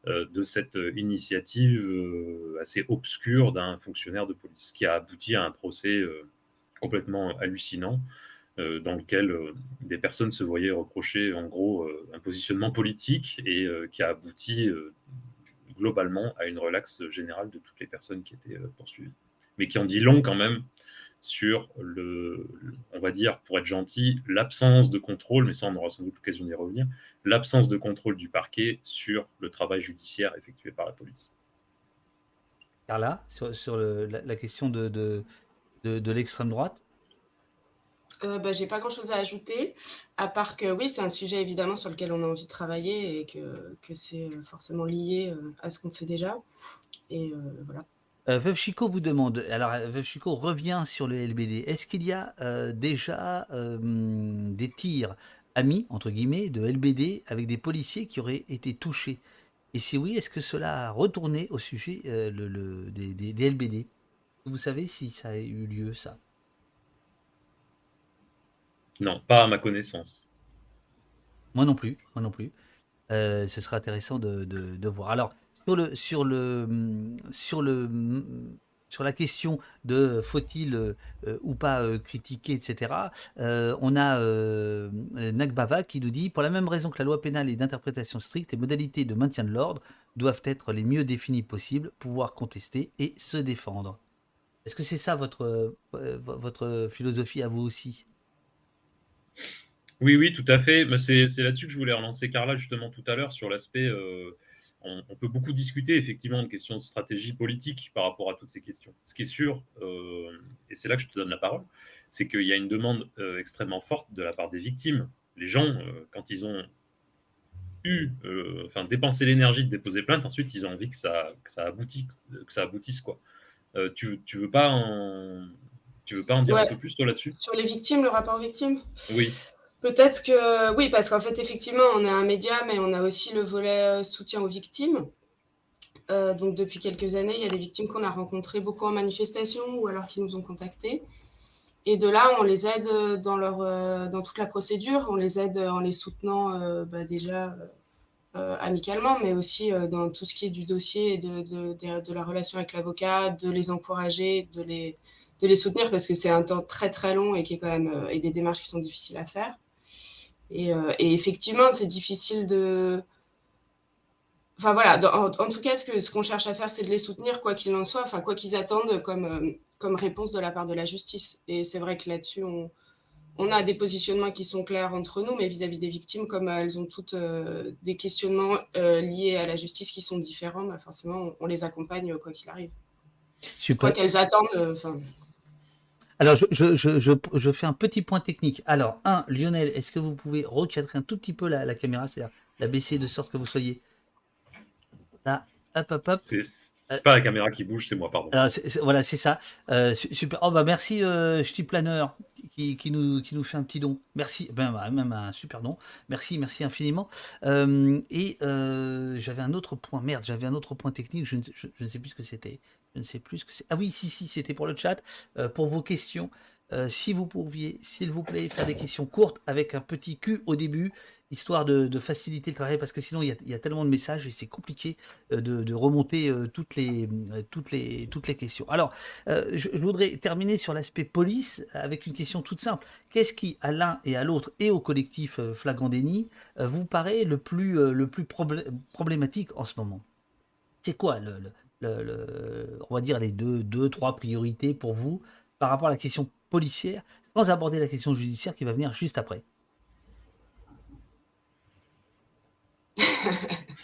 euh, de cette initiative euh, assez obscure d'un fonctionnaire de police, qui a abouti à un procès euh, complètement hallucinant, dans lequel des personnes se voyaient reprocher en gros un positionnement politique et qui a abouti globalement à une relaxe générale de toutes les personnes qui étaient poursuivies mais qui en dit long quand même sur le, on va dire, pour être gentil, l'absence de contrôle, mais ça on aura sans doute l'occasion d'y revenir, l'absence de contrôle du parquet sur le travail judiciaire effectué par la police. Carla, sur, sur la, question de, de, l'extrême droite? Euh, bah, J'ai pas grand chose à ajouter, à part que oui, c'est un sujet évidemment sur lequel on a envie de travailler et que, que c'est forcément lié euh, à ce qu'on fait déjà. Et euh, voilà. Euh, Veuve Chico vous demande, alors euh, Veuve Chico revient sur le LBD. Est-ce qu'il y a euh, déjà des tirs amis, entre guillemets, de LBD avec des policiers qui auraient été touchés? Et si oui, est-ce que cela a retourné au sujet des, LBD Vous savez si ça a eu lieu, ça? Non, pas à ma connaissance. Moi non plus, non plus. ce serait intéressant de, voir. Alors, sur la question de faut-il euh, ou pas euh, critiquer, etc., euh, on a Nagbava qui nous dit, pour la même raison que la loi pénale est d'interprétation stricte, les modalités de maintien de l'ordre doivent être les mieux définies possibles, pouvoir contester et se défendre. Est-ce que c'est ça votre philosophie à vous aussi? Oui, oui, tout à fait. C'est là-dessus que je voulais relancer Carla justement tout à l'heure sur l'aspect. on, peut beaucoup discuter effectivement de questions de stratégie politique par rapport à toutes ces questions. Ce qui est sûr, et c'est là que je te donne la parole, c'est qu'il y a une demande extrêmement forte de la part des victimes. Les gens, quand ils ont eu, euh, enfin, dépensé l'énergie de déposer plainte, ensuite ils ont envie que ça, que ça, aboutisse, que ça aboutisse. Quoi. Euh, tu, tu veux pas en, tu veux pas en dire un peu plus toi là-dessus? Sur les victimes, le rapport aux victimes? Oui. Peut-être que oui, parce qu'en fait, effectivement, on a un média, mais on a aussi le volet euh, soutien aux victimes. donc depuis quelques années, il y a des victimes qu'on a rencontrées beaucoup en manifestation ou alors qui nous ont contactés. Et de là, on les aide dans, leur, dans toute la procédure, on les aide en les soutenant bah, déjà euh, amicalement, mais aussi euh, dans tout ce qui est du dossier et de, de, de, la relation avec l'avocat, de les encourager, de les, de les soutenir parce que c'est un temps très très long et qui est quand même euh, et des démarches qui sont difficiles à faire. Et, et effectivement, c'est difficile de. Enfin voilà, en, tout cas, ce qu'on ce qu'on cherche à faire, c'est de les soutenir quoi qu'il en soit, enfin quoi qu'ils attendent comme, comme réponse de la part de la justice. Et c'est vrai que là-dessus, on, on a des positionnements qui sont clairs entre nous, mais vis-à-vis des victimes, comme euh, elles ont toutes euh, des questionnements euh, liés à la justice qui sont différents, bah, forcément, on, les accompagne quoi qu'il arrive. Quoi qu'elles attendent. Alors, je, fais un petit point technique. Alors, un, Lionel, est-ce que vous pouvez recadrer un tout petit peu la, caméra, c'est-à-dire la baisser de sorte que vous soyez là, hop, hop, hop. C'est pas la caméra qui bouge, c'est moi, pardon. voilà, c'est ça. super. Oh, bah merci, euh, Planeur qui, nous, qui nous fait un petit don. Merci, ben, bah, même un super don. Merci, merci infiniment. Euh, et euh, j'avais un autre point, merde, j'avais un autre point technique, je ne, sais plus ce que c'était. Je ne sais plus ce que c'est. Ah oui, si, si, c'était pour le chat, euh, pour vos questions. si vous pouviez, s'il vous plaît, faire des questions courtes avec un petit Q au début, histoire de, faciliter le travail, parce que sinon il y a, tellement de messages et c'est compliqué euh, de, remonter euh, toutes, les, euh, toutes, les, toutes les questions. Alors, je, voudrais terminer sur l'aspect police avec une question toute simple. Qu'est-ce qui, à l'un et à l'autre, et au collectif Flagrant Déni, vous paraît le plus, le plus problématique en ce moment? C'est quoi, le, on va dire, les deux, deux, trois priorités pour vous par rapport à la question policière, sans aborder la question judiciaire qui va venir juste après?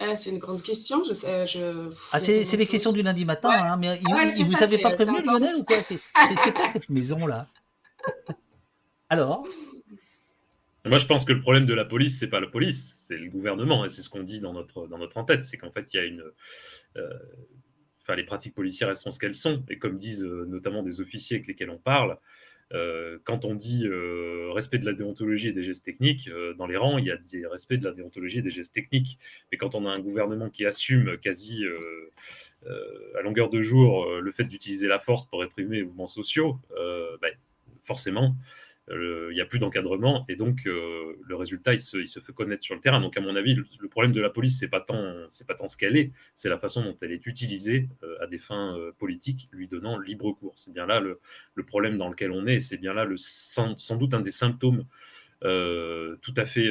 Ah, c'est une grande question. Je sais, je... Ah, c'est des questions du lundi matin, hein, mais il, ah vous avez pas prévenu, Lionel, ou quoi? C'est pas cette maison-là Alors? Moi, je pense que le problème de la police, c'est pas la police, c'est le gouvernement, et c'est ce qu'on dit dans notre, dans notre en-tête. C'est qu'en fait, il y a une. Euh, enfin, les pratiques policières, elles sont ce qu'elles sont. Et comme disent euh, notamment des officiers avec lesquels on parle, euh, quand on dit euh, respect de la déontologie et des gestes techniques, euh, dans les rangs, il y a des respects de la déontologie et des gestes techniques. Mais quand on a un gouvernement qui assume quasi à longueur de jour le fait d'utiliser la force pour réprimer les mouvements sociaux, ben, forcément, il n'y a plus d'encadrement et donc euh, le résultat il se, fait connaître sur le terrain. Donc à mon avis, le, problème de la police c'est pas tant c'est pas tant ce qu'elle est, c'est la façon dont elle est utilisée euh, à des fins euh, politiques, lui donnant libre cours. C'est bien là le, problème dans lequel on est. C'est bien là sans, doute un des symptômes tout à fait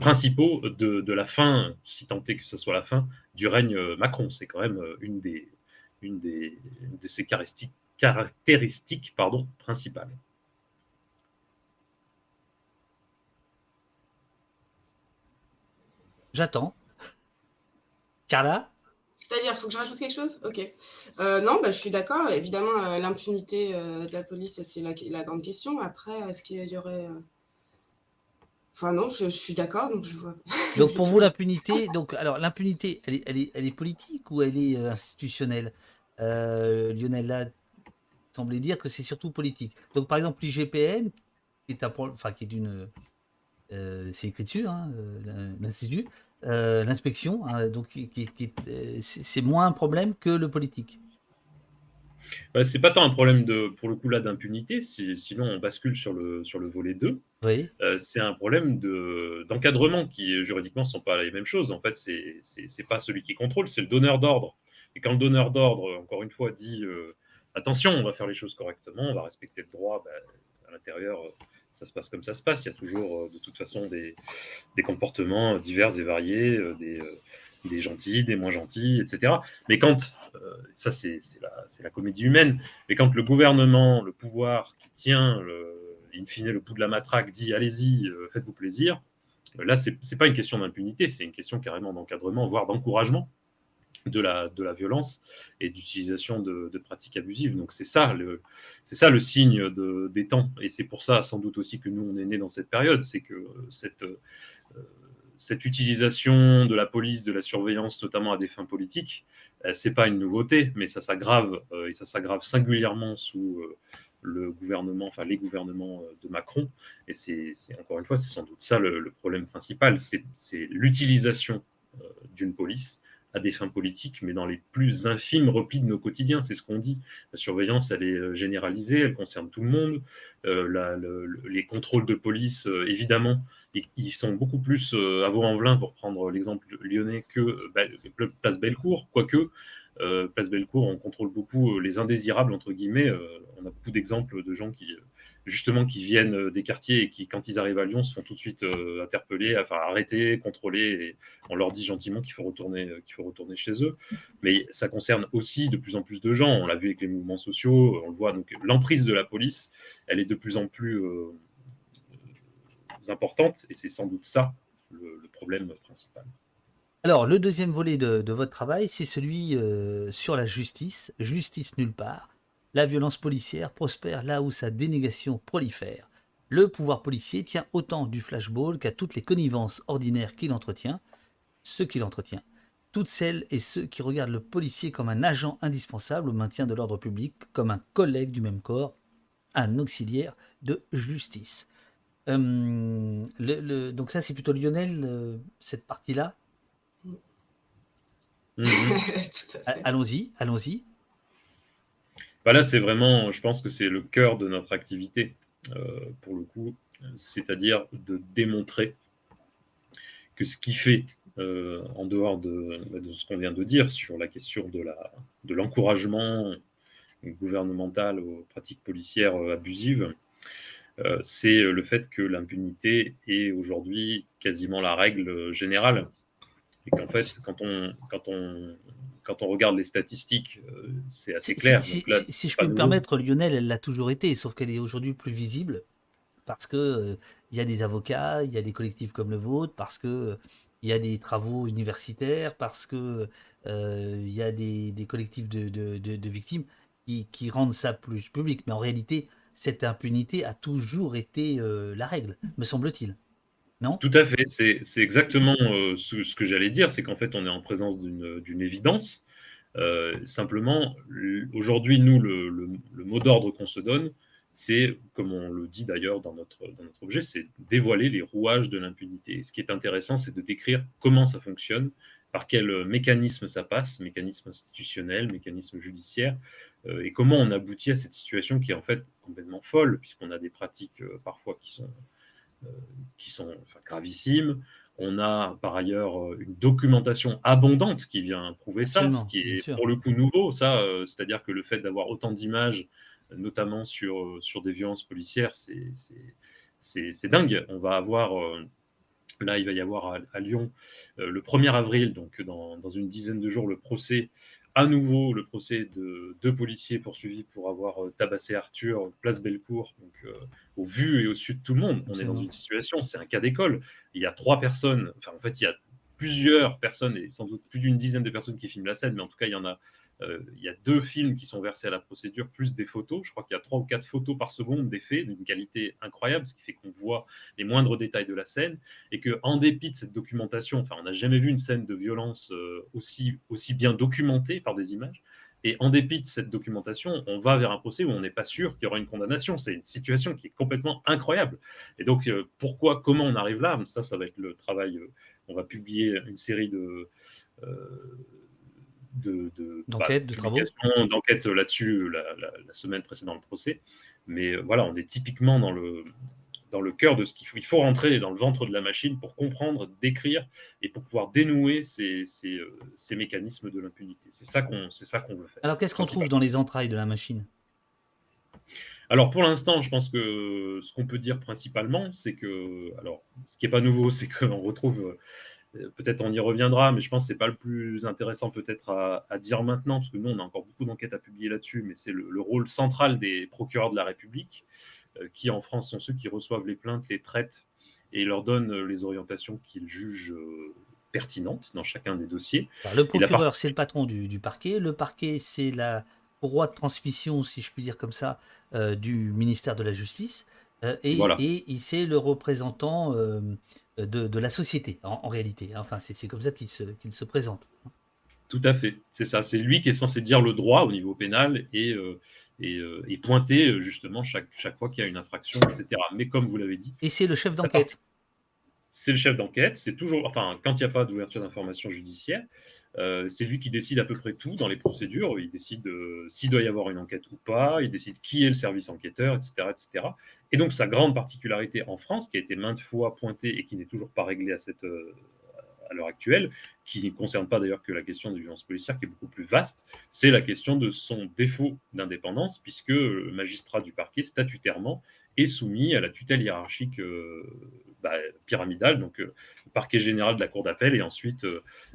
principaux de, la fin, si tant est que ce soit la fin du règne Macron. C'est quand même une des de ses caractéristiques, principales. J'attends. Carla C'est-à-dire, il faut que je rajoute quelque chose? Ok. Euh, non, bah, je suis d'accord. Évidemment, euh, l'impunité euh, de la police, c'est la, grande question. Après, est-ce qu'il y aurait. Enfin, non, je, suis d'accord. Donc, je vois... donc, pour vous, l'impunité, donc, alors, l'impunité, elle est, elle, est, elle est, politique ou elle est institutionnelle? Lionel là semblait dire que c'est surtout politique. Donc, par exemple, l'IGPN, qui est, un, enfin, qui est d'une c'est écrit dessus, hein, euh, l'institut, euh, l'inspection, hein, donc c'est moins un problème que le politique. Bah, c'est pas tant un problème de, pour le coup là d'impunité, sinon on bascule sur le, sur le volet 2. Oui. c'est un problème d'encadrement qui juridiquement ne sont pas les mêmes choses. En fait, c'est pas celui qui contrôle, c'est le donneur d'ordre. Et quand le donneur d'ordre, encore une fois, dit attention, on va faire les choses correctement, on va respecter le droit bah, à l'intérieur ça se passe comme ça se passe. Il y a toujours euh, de toute façon des, comportements divers et variés, euh, des, des gentils, des moins gentils, etc. Mais quand, ça c'est la, la, comédie humaine, mais quand le gouvernement, le pouvoir qui tient, le, in fine, le bout de la matraque dit allez-y, faites-vous plaisir, là, ce n'est pas une question d'impunité, c'est une question carrément d'encadrement, voire d'encouragement de la, de la violence et d'utilisation de, pratiques abusives. Donc c'est ça le, ça le signe de, des temps. Et c'est pour ça sans doute aussi que nous, on est nés dans cette période. C'est que cette, euh, cette utilisation de la police, de la surveillance, notamment à des fins politiques, euh, c'est pas une nouveauté, mais ça s'aggrave, euh, et ça s'aggrave singulièrement sous le gouvernement, enfin les gouvernements de Macron. Et c'est encore une fois, c'est sans doute ça le, le problème principal, c'est l'utilisation d'une police à des fins politiques, mais dans les plus infimes replis de nos quotidiens. C'est ce qu'on dit. La surveillance, elle est euh, généralisée, elle concerne tout le monde. Euh, les contrôles de police, euh, évidemment, ils sont beaucoup plus à Vaux-en-Velin, pour prendre l'exemple lyonnais, que bah, Place Bellecour, quoique Place Bellecour, on contrôle beaucoup les indésirables, entre guillemets. on a beaucoup d'exemples de gens qui justement qui viennent euh, des quartiers et qui, quand ils arrivent à Lyon, se font tout de suite euh, interpeller, enfin arrêter, contrôler, et on leur dit gentiment qu'il faut retourner, euh, qu'il faut retourner chez eux. Mais ça concerne aussi de plus en plus de gens. On l'a vu avec les mouvements sociaux, on le voit. Donc l'emprise de la police, elle est de plus en plus importante, et c'est sans doute ça le, problème principal. Alors, le deuxième volet de votre travail, c'est celui sur la justice. Justice nulle part. La violence policière prospère là où sa dénégation prolifère. Le pouvoir policier tient autant du flashball qu'à toutes les connivences ordinaires qu'il entretient, ce qu'il entretient. Toutes celles et ceux qui regardent le policier comme un agent indispensable au maintien de l'ordre public, comme un collègue du même corps, un auxiliaire de justice. Euh, donc ça, c'est plutôt Lionel, euh, cette partie-là? Allons-y, allons-y. Bah là, c'est vraiment, je pense que c'est le cœur de notre activité, euh, pour le coup, c'est-à-dire de démontrer que ce qui fait, euh, en dehors de, bah, de ce qu'on vient de dire sur la question de l'encouragement gouvernemental aux pratiques policières euh, abusives, c'est le fait que l'impunité est aujourd'hui quasiment la règle générale. Et qu'en fait, quand on, quand on quand on regarde les statistiques, euh, c'est assez clair. Si, je peux me permettre, Lionel, elle l'a toujours été, sauf qu'elle est aujourd'hui plus visible parce que euh, il y a des avocats, il y a des collectifs comme le vôtre, parce que euh, il y a des travaux universitaires, parce que il y a des, collectifs de, victimes qui, rendent ça plus public. Mais en réalité, cette impunité a toujours été la règle, me semble-t-il. Tout à fait, c'est exactement euh, ce, que j'allais dire, c'est qu'en fait on est en présence d'une évidence. Euh, simplement, aujourd'hui, nous, le, mot d'ordre qu'on se donne, c'est, comme on le dit d'ailleurs dans notre, objet, c'est dévoiler les rouages de l'impunité. Ce qui est intéressant, c'est de décrire comment ça fonctionne, par quel mécanisme ça passe, mécanisme institutionnel, mécanisme judiciaire, euh, et comment on aboutit à cette situation qui est en fait complètement folle, puisqu'on a des pratiques parfois qui sont euh, qui sont gravissimes. On a par ailleurs euh, une documentation abondante qui vient prouver ça, ce qui est pour le coup nouveau. Ça, euh, c'est-à-dire que le fait d'avoir autant d'images, notamment sur, sur des violences policières, c'est dingue. On va avoir, là, il va y avoir à, Lyon le 1er avril, donc dans, dans, une dizaine de jours, le procès à nouveau le procès de deux policiers poursuivis pour avoir euh, tabassé Arthur, place Bellecour, donc euh, au vu et au su de tout le monde. On est dans une situation, c'est un cas d'école. Il y a trois personnes, enfin en fait il y a plusieurs personnes et sans doute plus d'une dizaine de personnes qui filment la scène, mais en tout cas il y en a il y a deux films qui sont versés à la procédure, plus des photos. Je crois qu'il y a trois ou quatre photos par seconde des faits d'une qualité incroyable, ce qui fait qu'on voit les moindres détails de la scène. Et qu'en dépit de cette documentation, enfin, on n'a jamais vu une scène de violence euh, aussi, aussi bien documentée par des images. Et en dépit de cette documentation, on va vers un procès où on n'est pas sûr qu'il y aura une condamnation. C'est une situation qui est complètement incroyable. Et donc, euh, pourquoi, comment on arrive là? Ça, ça va être le travail. on va publier une série de d'enquête, de, travaux d'enquête là-dessus la, semaine précédant le procès. Mais euh, voilà, on est typiquement dans le, dans le cœur de ce qu'il faut. Il faut rentrer dans le ventre de la machine pour comprendre, décrire et pour pouvoir dénouer ces, ces, euh, ces mécanismes de l'impunité. C'est ça qu'on c'est ça qu'on veut faire. Alors qu'est-ce qu'on trouve dans les entrailles de la machine? Alors pour l'instant, je pense que ce qu'on peut dire principalement, c'est que, alors ce qui n'est pas nouveau, c'est qu'on retrouve peut-être on y reviendra, mais je pense que ce n'est pas le plus intéressant peut-être à, dire maintenant, parce que nous, on a encore beaucoup d'enquêtes à publier là-dessus, mais c'est le, rôle central des procureurs de la République, qui en France sont ceux qui reçoivent les plaintes, les traitent et leur donnent les orientations qu'ils jugent pertinentes dans chacun des dossiers. le procureur, c'est le patron du, parquet. Le parquet, c'est la roi de transmission, si je puis dire comme ça, euh, du ministère de la Justice. Euh, et, et c'est le représentant euh, de, la société, en, réalité. Enfin, c'est comme ça qu'il se, se, présente. Tout à fait, c'est ça. C'est lui qui est censé dire le droit au niveau pénal et, et, et pointer justement chaque, chaque fois qu'il y a une infraction, etc. Mais comme vous l'avez dit. Et c'est le chef d'enquête c'est le chef d'enquête, c'est toujours, enfin, quand il n'y a pas d'ouverture d'information judiciaire, euh, c'est lui qui décide à peu près tout dans les procédures. Il décide s'il doit y avoir une enquête ou pas, il décide qui est le service enquêteur, etc., etc. Et donc, sa grande particularité en France, qui a été maintes fois pointée et qui n'est toujours pas réglée à, cette, euh, à l'heure actuelle, qui ne concerne pas d'ailleurs que la question des violences policières, qui est beaucoup plus vaste, c'est la question de son défaut d'indépendance, puisque le magistrat du parquet, statutairement, est soumis à la tutelle hiérarchique euh, bah, pyramidale, donc euh, parquet général de la Cour d'appel et ensuite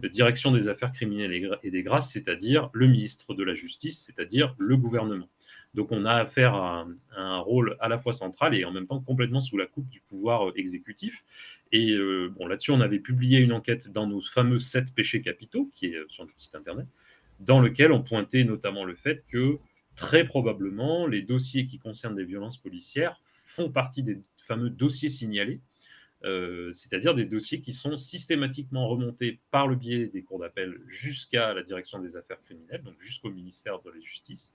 direction des affaires criminelles et, des grâces, c'est-à-dire le ministre de la Justice, c'est-à-dire le gouvernement. Donc on a affaire à un, rôle à la fois central et en même temps complètement sous la coupe du pouvoir exécutif. Et bon, là-dessus, on avait publié une enquête dans nos fameux sept péchés capitaux, qui est sur notre site internet, dans lequel on pointait notamment le fait que très probablement les dossiers qui concernent des violences policières font partie des fameux dossiers signalés, euh, c'est-à-dire des dossiers qui sont systématiquement remontés par le biais des cours d'appel jusqu'à la direction des affaires criminelles, donc jusqu'au ministère de la Justice.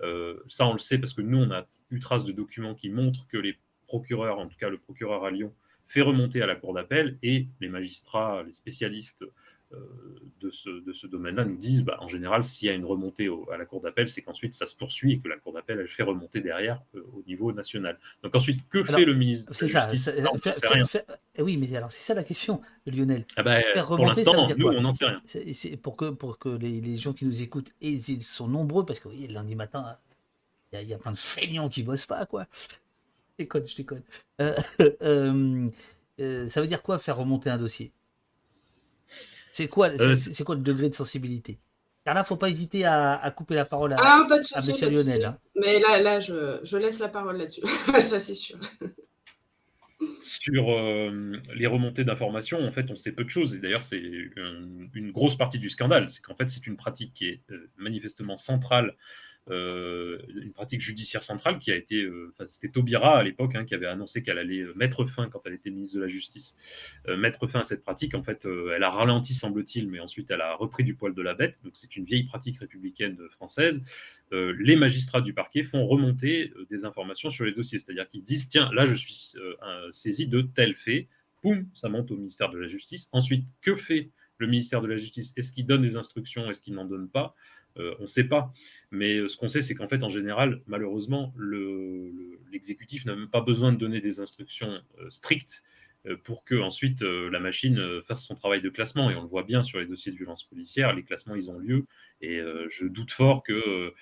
Euh, ça, on le sait parce que nous, on a eu trace de documents qui montrent que les procureurs, en tout cas le procureur à Lyon, fait remonter à la cour d'appel et les magistrats, les spécialistes de ce, de ce domaine-là nous disent, bah, en général, s'il y a une remontée à la Cour d'appel, c'est qu'ensuite ça se poursuit et que la Cour d'appel, elle fait remonter derrière euh, au niveau national. Donc ensuite, que fait le ministre C'est ça. oui, mais alors c'est ça la question, Lionel. Ah bah, faire remonter, pour l'instant, nous, on n'en sait rien. C'est pour que, pour que les, les, gens qui nous écoutent, et ils sont nombreux, parce que oui, lundi matin, il y, a plein de feignants qui bossent pas, quoi. Je déconne, je déconne. Euh, ça veut dire quoi faire remonter un dossier? C'est quoi, euh, c'est quoi le degré de sensibilité? Car là, faut pas hésiter à, couper la parole à, ah, pas de Lionel. Hein. Mais là, là je, laisse la parole là-dessus. ça, c'est sûr. Sur euh, les remontées d'informations, en fait, on sait peu de choses. Et d'ailleurs, c'est une, grosse partie du scandale. C'est qu'en fait, c'est une pratique qui est euh, manifestement centrale euh, une pratique judiciaire centrale qui a été, euh, c'était Taubira à l'époque hein, qui avait annoncé qu'elle allait euh, mettre fin quand elle était ministre de la Justice, mettre fin à cette pratique. En fait, elle a ralenti semble-t-il, mais ensuite elle a repris du poil de la bête. Donc c'est une vieille pratique républicaine française. les magistrats du parquet font remonter des informations sur les dossiers, c'est-à-dire qu'ils disent tiens là je suis saisi de tel fait, poum, ça monte au ministère de la Justice. Ensuite, que fait le ministère de la Justice? Est-ce qu'il donne des instructions? Est-ce qu'il n'en donne pas? Euh, on ne sait pas. Mais euh, ce qu'on sait, c'est qu'en fait, en général, malheureusement, l'exécutif n'a même pas besoin de donner des instructions euh, strictes pour que ensuite la machine fasse son travail de classement. Et on le voit bien sur les dossiers de violence policière, les classements, ils ont lieu. Et je doute fort que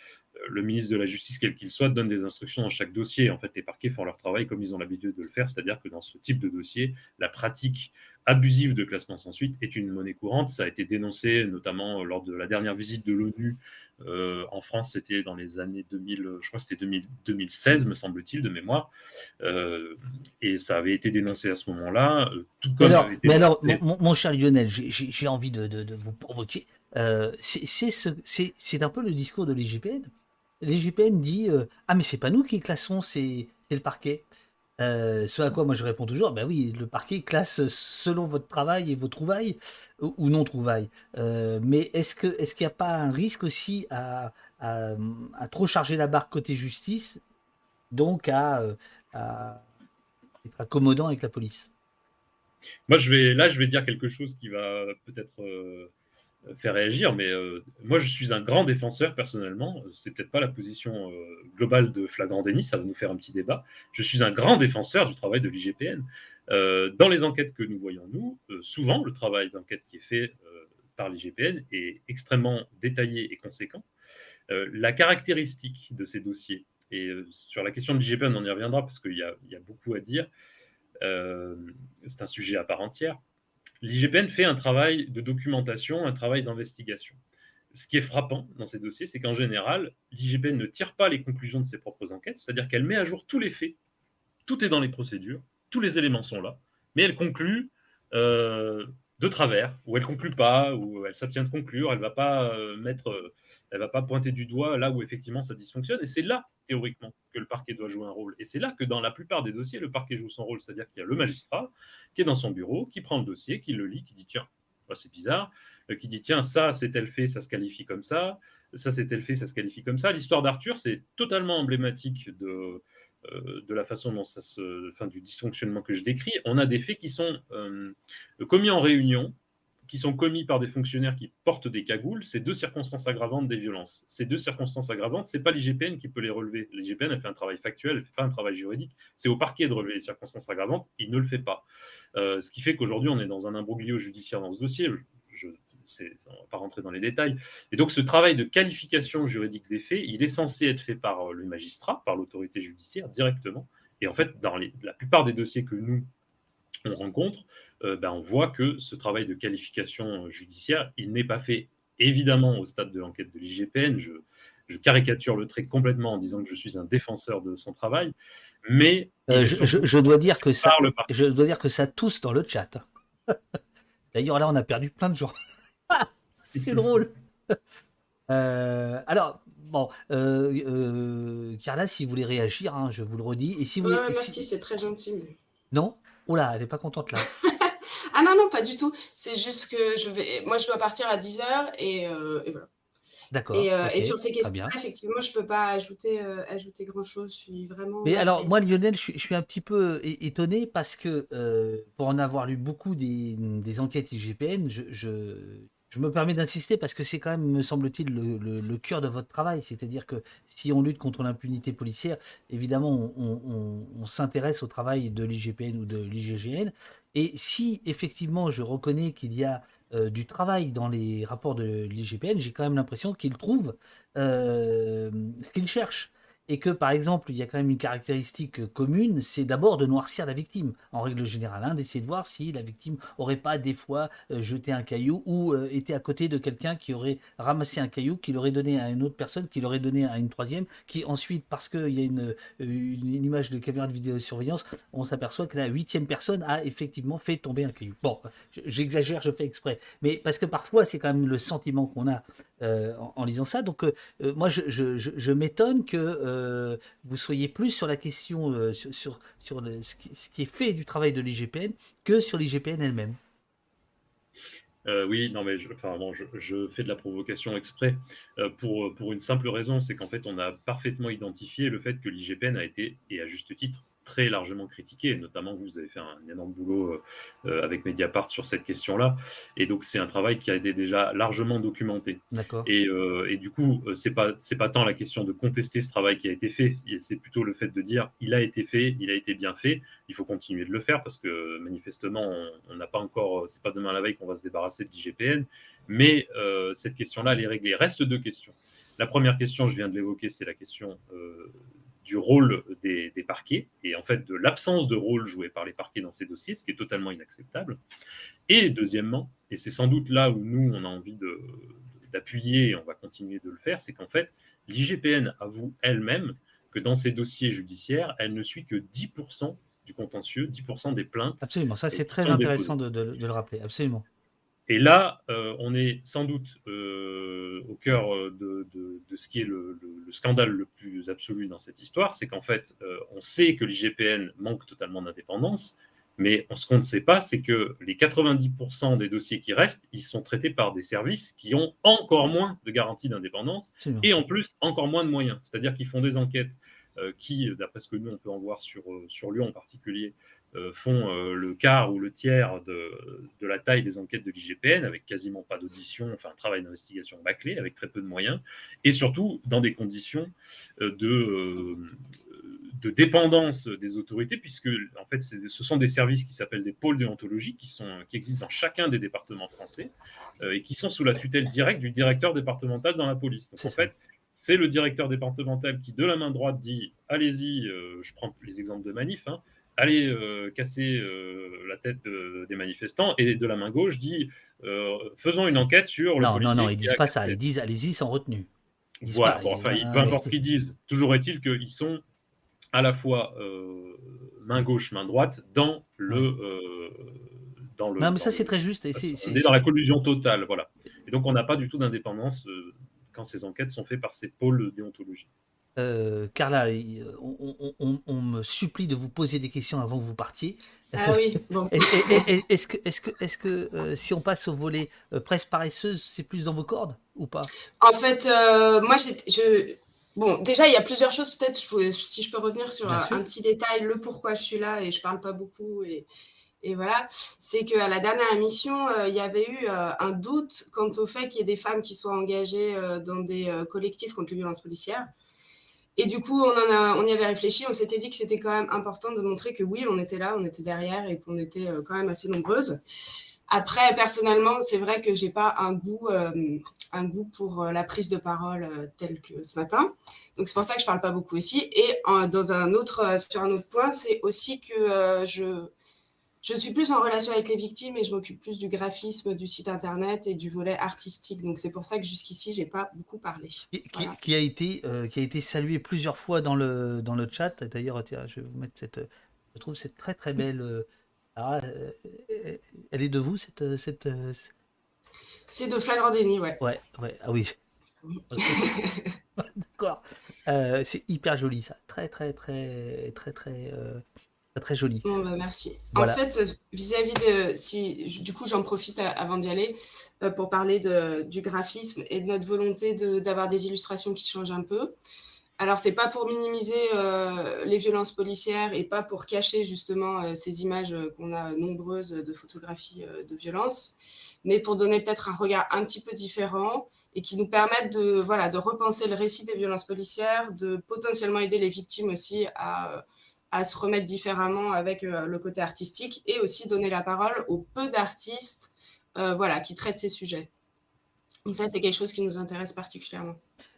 le ministre de la Justice, quel qu'il soit, donne des instructions dans chaque dossier. En fait, les parquets font leur travail comme ils ont l'habitude de le faire, c'est-à-dire que dans ce type de dossier, la pratique abusive de classement sans suite est une monnaie courante. Ça a été dénoncé notamment lors de la dernière visite de l'ONU euh, en France, c'était dans les années 2000, je crois que c'était 2016, me semble-t-il, de mémoire. Euh, et ça avait été dénoncé à ce moment-là. Euh, alors, mais alors mon, cher Lionel, j'ai envie de, vous provoquer. c'est un peu le discours de l'IGPN. L'IGPN dit Ah, mais c'est pas nous qui classons, c'est le parquet. Euh, ce à quoi moi je réponds toujours, ben oui, le parquet classe selon votre travail et vos trouvailles ou, non trouvailles. Euh, mais est-ce qu'il n'y a pas un risque aussi à, trop charger la barre côté justice, donc à, à, être accommodant avec la police? Moi, je vais là, je vais dire quelque chose qui va peut-être euh, faire réagir, mais euh, moi je suis un grand défenseur personnellement, c'est peut-être pas la position euh, globale de Flagrant Denis, ça va nous faire un petit débat, je suis un grand défenseur du travail de l'IGPN. Euh, dans les enquêtes que nous voyons, nous, souvent le travail d'enquête qui est fait par l'IGPN est extrêmement détaillé et conséquent. la caractéristique de ces dossiers, et sur la question de l'IGPN, on y reviendra parce qu'il y, a beaucoup à dire, c'est un sujet à part entière l'IGPN fait un travail de documentation, un travail d'investigation. Ce qui est frappant dans ces dossiers, c'est qu'en général, l'IGPN ne tire pas les conclusions de ses propres enquêtes, c'est-à-dire qu'elle met à jour tous les faits, tout est dans les procédures, tous les éléments sont là, mais elle conclut euh, de travers, ou elle conclut pas, ou elle s'abstient de conclure, elle va pas euh, mettre, euh, va pas pointer du doigt là où effectivement ça dysfonctionne. Et c'est là théoriquement que le parquet doit jouer un rôle. Et c'est là que dans la plupart des dossiers, le parquet joue son rôle, c'est-à-dire qu'il y a le magistrat qui est dans son bureau, qui prend le dossier, qui le lit, qui dit tiens, c'est bizarre, qui dit tiens ça c'est tel fait, ça se qualifie comme ça, ça c'est tel fait, ça se qualifie comme ça. L'histoire d'Arthur c'est totalement emblématique de euh, de la façon dont ça se, enfin, du dysfonctionnement que je décris, on a des faits qui sont euh, commis en réunion, qui sont commis par des fonctionnaires qui portent des cagoules, c'est deux circonstances aggravantes des violences. Ces deux circonstances aggravantes, c'est pas l'IGPN qui peut les relever. L'IGPN a fait un travail factuel, elle fait pas un travail juridique. C'est au parquet de relever les circonstances aggravantes, il ne le fait pas. Euh, ce qui fait qu'aujourd'hui, on est dans un imbroglio judiciaire dans ce dossier on ne va pas rentrer dans les détails. Et donc ce travail de qualification juridique des faits, il est censé être fait par euh, le magistrat, par l'autorité judiciaire directement. Et en fait, dans la plupart des dossiers que nous, on rencontre, euh, ben, on voit que ce travail de qualification judiciaire, il n'est pas fait évidemment au stade de l'enquête de l'IGPN. Je, caricature le trait complètement en disant que je suis un défenseur de son travail, mais euh, je, dois dire que ça, je dois dire que ça tousse dans le chat. D'ailleurs là, on a perdu plein de gens. c'est drôle. Euh, alors, bon, euh, euh, Carla, si vous voulez réagir, hein, je vous le redis. Et si vous merci, c'est très gentil. Non? Oh là, elle n'est pas contente là. Ah non, non, pas du tout. C'est juste que je vais. Moi, je dois partir à 10h et, et voilà. D'accord. Euh, et, sur ces questions, effectivement, je ne peux pas ajouter, euh, ajouter grand-chose. Je suis vraiment. Mais alors, moi, Lionel, je suis, un petit peu étonné parce que, euh, pour en avoir lu beaucoup des, enquêtes IGPN, je, je, me permets d'insister parce que c'est quand même, me semble-t-il, le, cœur de votre travail. C'est-à-dire que si on lutte contre l'impunité policière, évidemment, on, on s'intéresse au travail de l'IGPN ou de l'IGGN. Et si, effectivement, je reconnais qu'il y a euh, du travail dans les rapports de l'IGPN, j'ai quand même l'impression qu'ils trouvent euh, ce qu'ils cherchent et que par exemple il y a quand même une caractéristique commune, c'est d'abord de noircir la victime, en règle générale, hein, d'essayer de voir si la victime aurait pas des fois euh, jeté un caillou ou euh, été à côté de quelqu'un qui aurait ramassé un caillou, qui l'aurait donné à une autre personne, qui l'aurait donné à une troisième, qui ensuite, parce qu'il y a une, une, image de caméra de vidéosurveillance, on s'aperçoit que la huitième personne a effectivement fait tomber un caillou. Bon, j'exagère, je fais exprès, mais parce que parfois c'est quand même le sentiment qu'on a euh, en, lisant ça. Donc moi je m'étonne que euh, vous soyez plus sur la question, euh, sur, sur, ce, qui, est fait du travail de l'IGPN que sur l'IGPN elle-même. Euh, oui, non, mais je, enfin, je, fais de la provocation exprès pour, pour une simple raison, c'est qu'en fait, on a parfaitement identifié le fait que l'IGPN a été, et à juste titre, très largement critiqué, notamment vous avez fait un énorme boulot euh, euh, avec Mediapart sur cette question-là, et donc c'est un travail qui a été déjà largement documenté. D'accord. Et, euh, et, du coup, c'est pas c'est pas tant la question de contester ce travail qui a été fait, c'est plutôt le fait de dire il a été fait, il a été bien fait, il faut continuer de le faire parce que manifestement on n'a pas encore, c'est pas demain la veille qu'on va se débarrasser de l'IGPN, mais cette question-là elle est réglée. Reste deux questions. La première question, je viens de l'évoquer, c'est la question du rôle des, parquets et en fait de l'absence de rôle joué par les parquets dans ces dossiers, ce qui est totalement inacceptable. Et deuxièmement, et c'est sans doute là où nous on a envie d'appuyer et on va continuer de le faire, c'est qu'en fait l'IGPN avoue elle-même que dans ces dossiers judiciaires, elle ne suit que 10% du contentieux, 10% des plaintes. Absolument, ça c'est très intéressant de, le rappeler, absolument. Et là, euh, on est sans doute euh, au cœur euh, de, ce qui est le, scandale le plus absolu dans cette histoire, c'est qu'en fait, on sait que l'IGPN manque totalement d'indépendance, mais ce qu'on ne sait pas, c'est que les 90% des dossiers qui restent, ils sont traités par des services qui ont encore moins de garantie d'indépendance et en plus encore moins de moyens. C'est-à-dire qu'ils font des enquêtes qui, d'après ce que nous on peut en voir sur, sur Lyon en particulier, font euh, le quart ou le tiers de, de la taille des enquêtes de l'IGPN, avec quasiment pas d'audition, enfin un travail d'investigation bâclé, avec très peu de moyens, et surtout dans des conditions euh, de, de dépendance des autorités, puisque en fait ce sont des services qui s'appellent des pôles déontologiques, qui, sont, qui existent dans chacun des départements français, et qui sont sous la tutelle directe du directeur départemental dans la police. Donc en fait, c'est le directeur départemental qui, de la main droite, dit allez-y, je prends les exemples de manif, hein, allez casser la tête des manifestants et de la main gauche dit faisons une enquête sur non, le non non ils disent pas ça ils disent allez-y sans retenue. Voilà enfin, peu importe ce qu'ils disent toujours est-il qu'ils sont à la fois main gauche main droite dans le dans le non mais ça c'est très juste c'est dans la collusion totale voilà. Et donc on n'a pas du tout d'indépendance quand ces enquêtes sont faites par ces pôles déontologiques euh, Carla, on, me supplie de vous poser des questions avant que vous partiez. Ah oui, bon. Est-ce que, est que, est que euh, si on passe au volet euh, presse paresseuse, c'est plus dans vos cordes ou pas? En fait, moi, je, bon, déjà, il y a plusieurs choses. Peut-être si je peux revenir sur un, petit détail, le pourquoi je suis là et je parle pas beaucoup et, et voilà, c'est qu'à la dernière émission, il y avait eu un doute quant au fait qu'il y ait des femmes qui soient engagées dans des collectifs contre les violences policières. Et du coup, on, en a, on y avait réfléchi, on s'était dit que c'était quand même important de montrer que oui, on était là, on était derrière et qu'on était euh, quand même assez nombreuses. Après, personnellement, c'est vrai que j'ai pas un goût, euh, un goût pour euh, la prise de parole telle que ce matin. Donc c'est pour ça que je parle pas beaucoup ici. Et dans un autre, sur un autre point, c'est aussi que je je suis plus en relation avec les victimes et je m'occupe plus du graphisme du site internet et du volet artistique. Donc c'est pour ça que jusqu'ici, j'ai pas beaucoup parlé. Qui, a été, euh, qui a été salué plusieurs fois dans le, dans le chat. D'ailleurs, je vais vous mettre cette. Je trouve cette très très belle. Euh, ah, euh, elle est de vous, cette. cette C'est de Flagrant Déni, ouais. Ouais, ouais, ah oui. D'accord. c'est hyper joli ça. Très très très très très très joli. Bon, bah, merci. En fait, vis-à-vis de, si, du coup, j'en profite avant d'y aller euh, pour parler de, du graphisme et de notre volonté d'avoir des illustrations qui changent un peu. Alors, c'est pas pour minimiser euh, les violences policières et pas pour cacher justement euh, ces images qu'on a nombreuses de photographies de violence, mais pour donner peut-être un regard un petit peu différent et qui nous permettent de, voilà, de repenser le récit des violences policières, de potentiellement aider les victimes aussi à à se remettre différemment avec euh, le côté artistique et aussi donner la parole aux peu d'artistes euh, voilà, qui traitent ces sujets. Donc ça, c'est quelque chose qui nous intéresse particulièrement.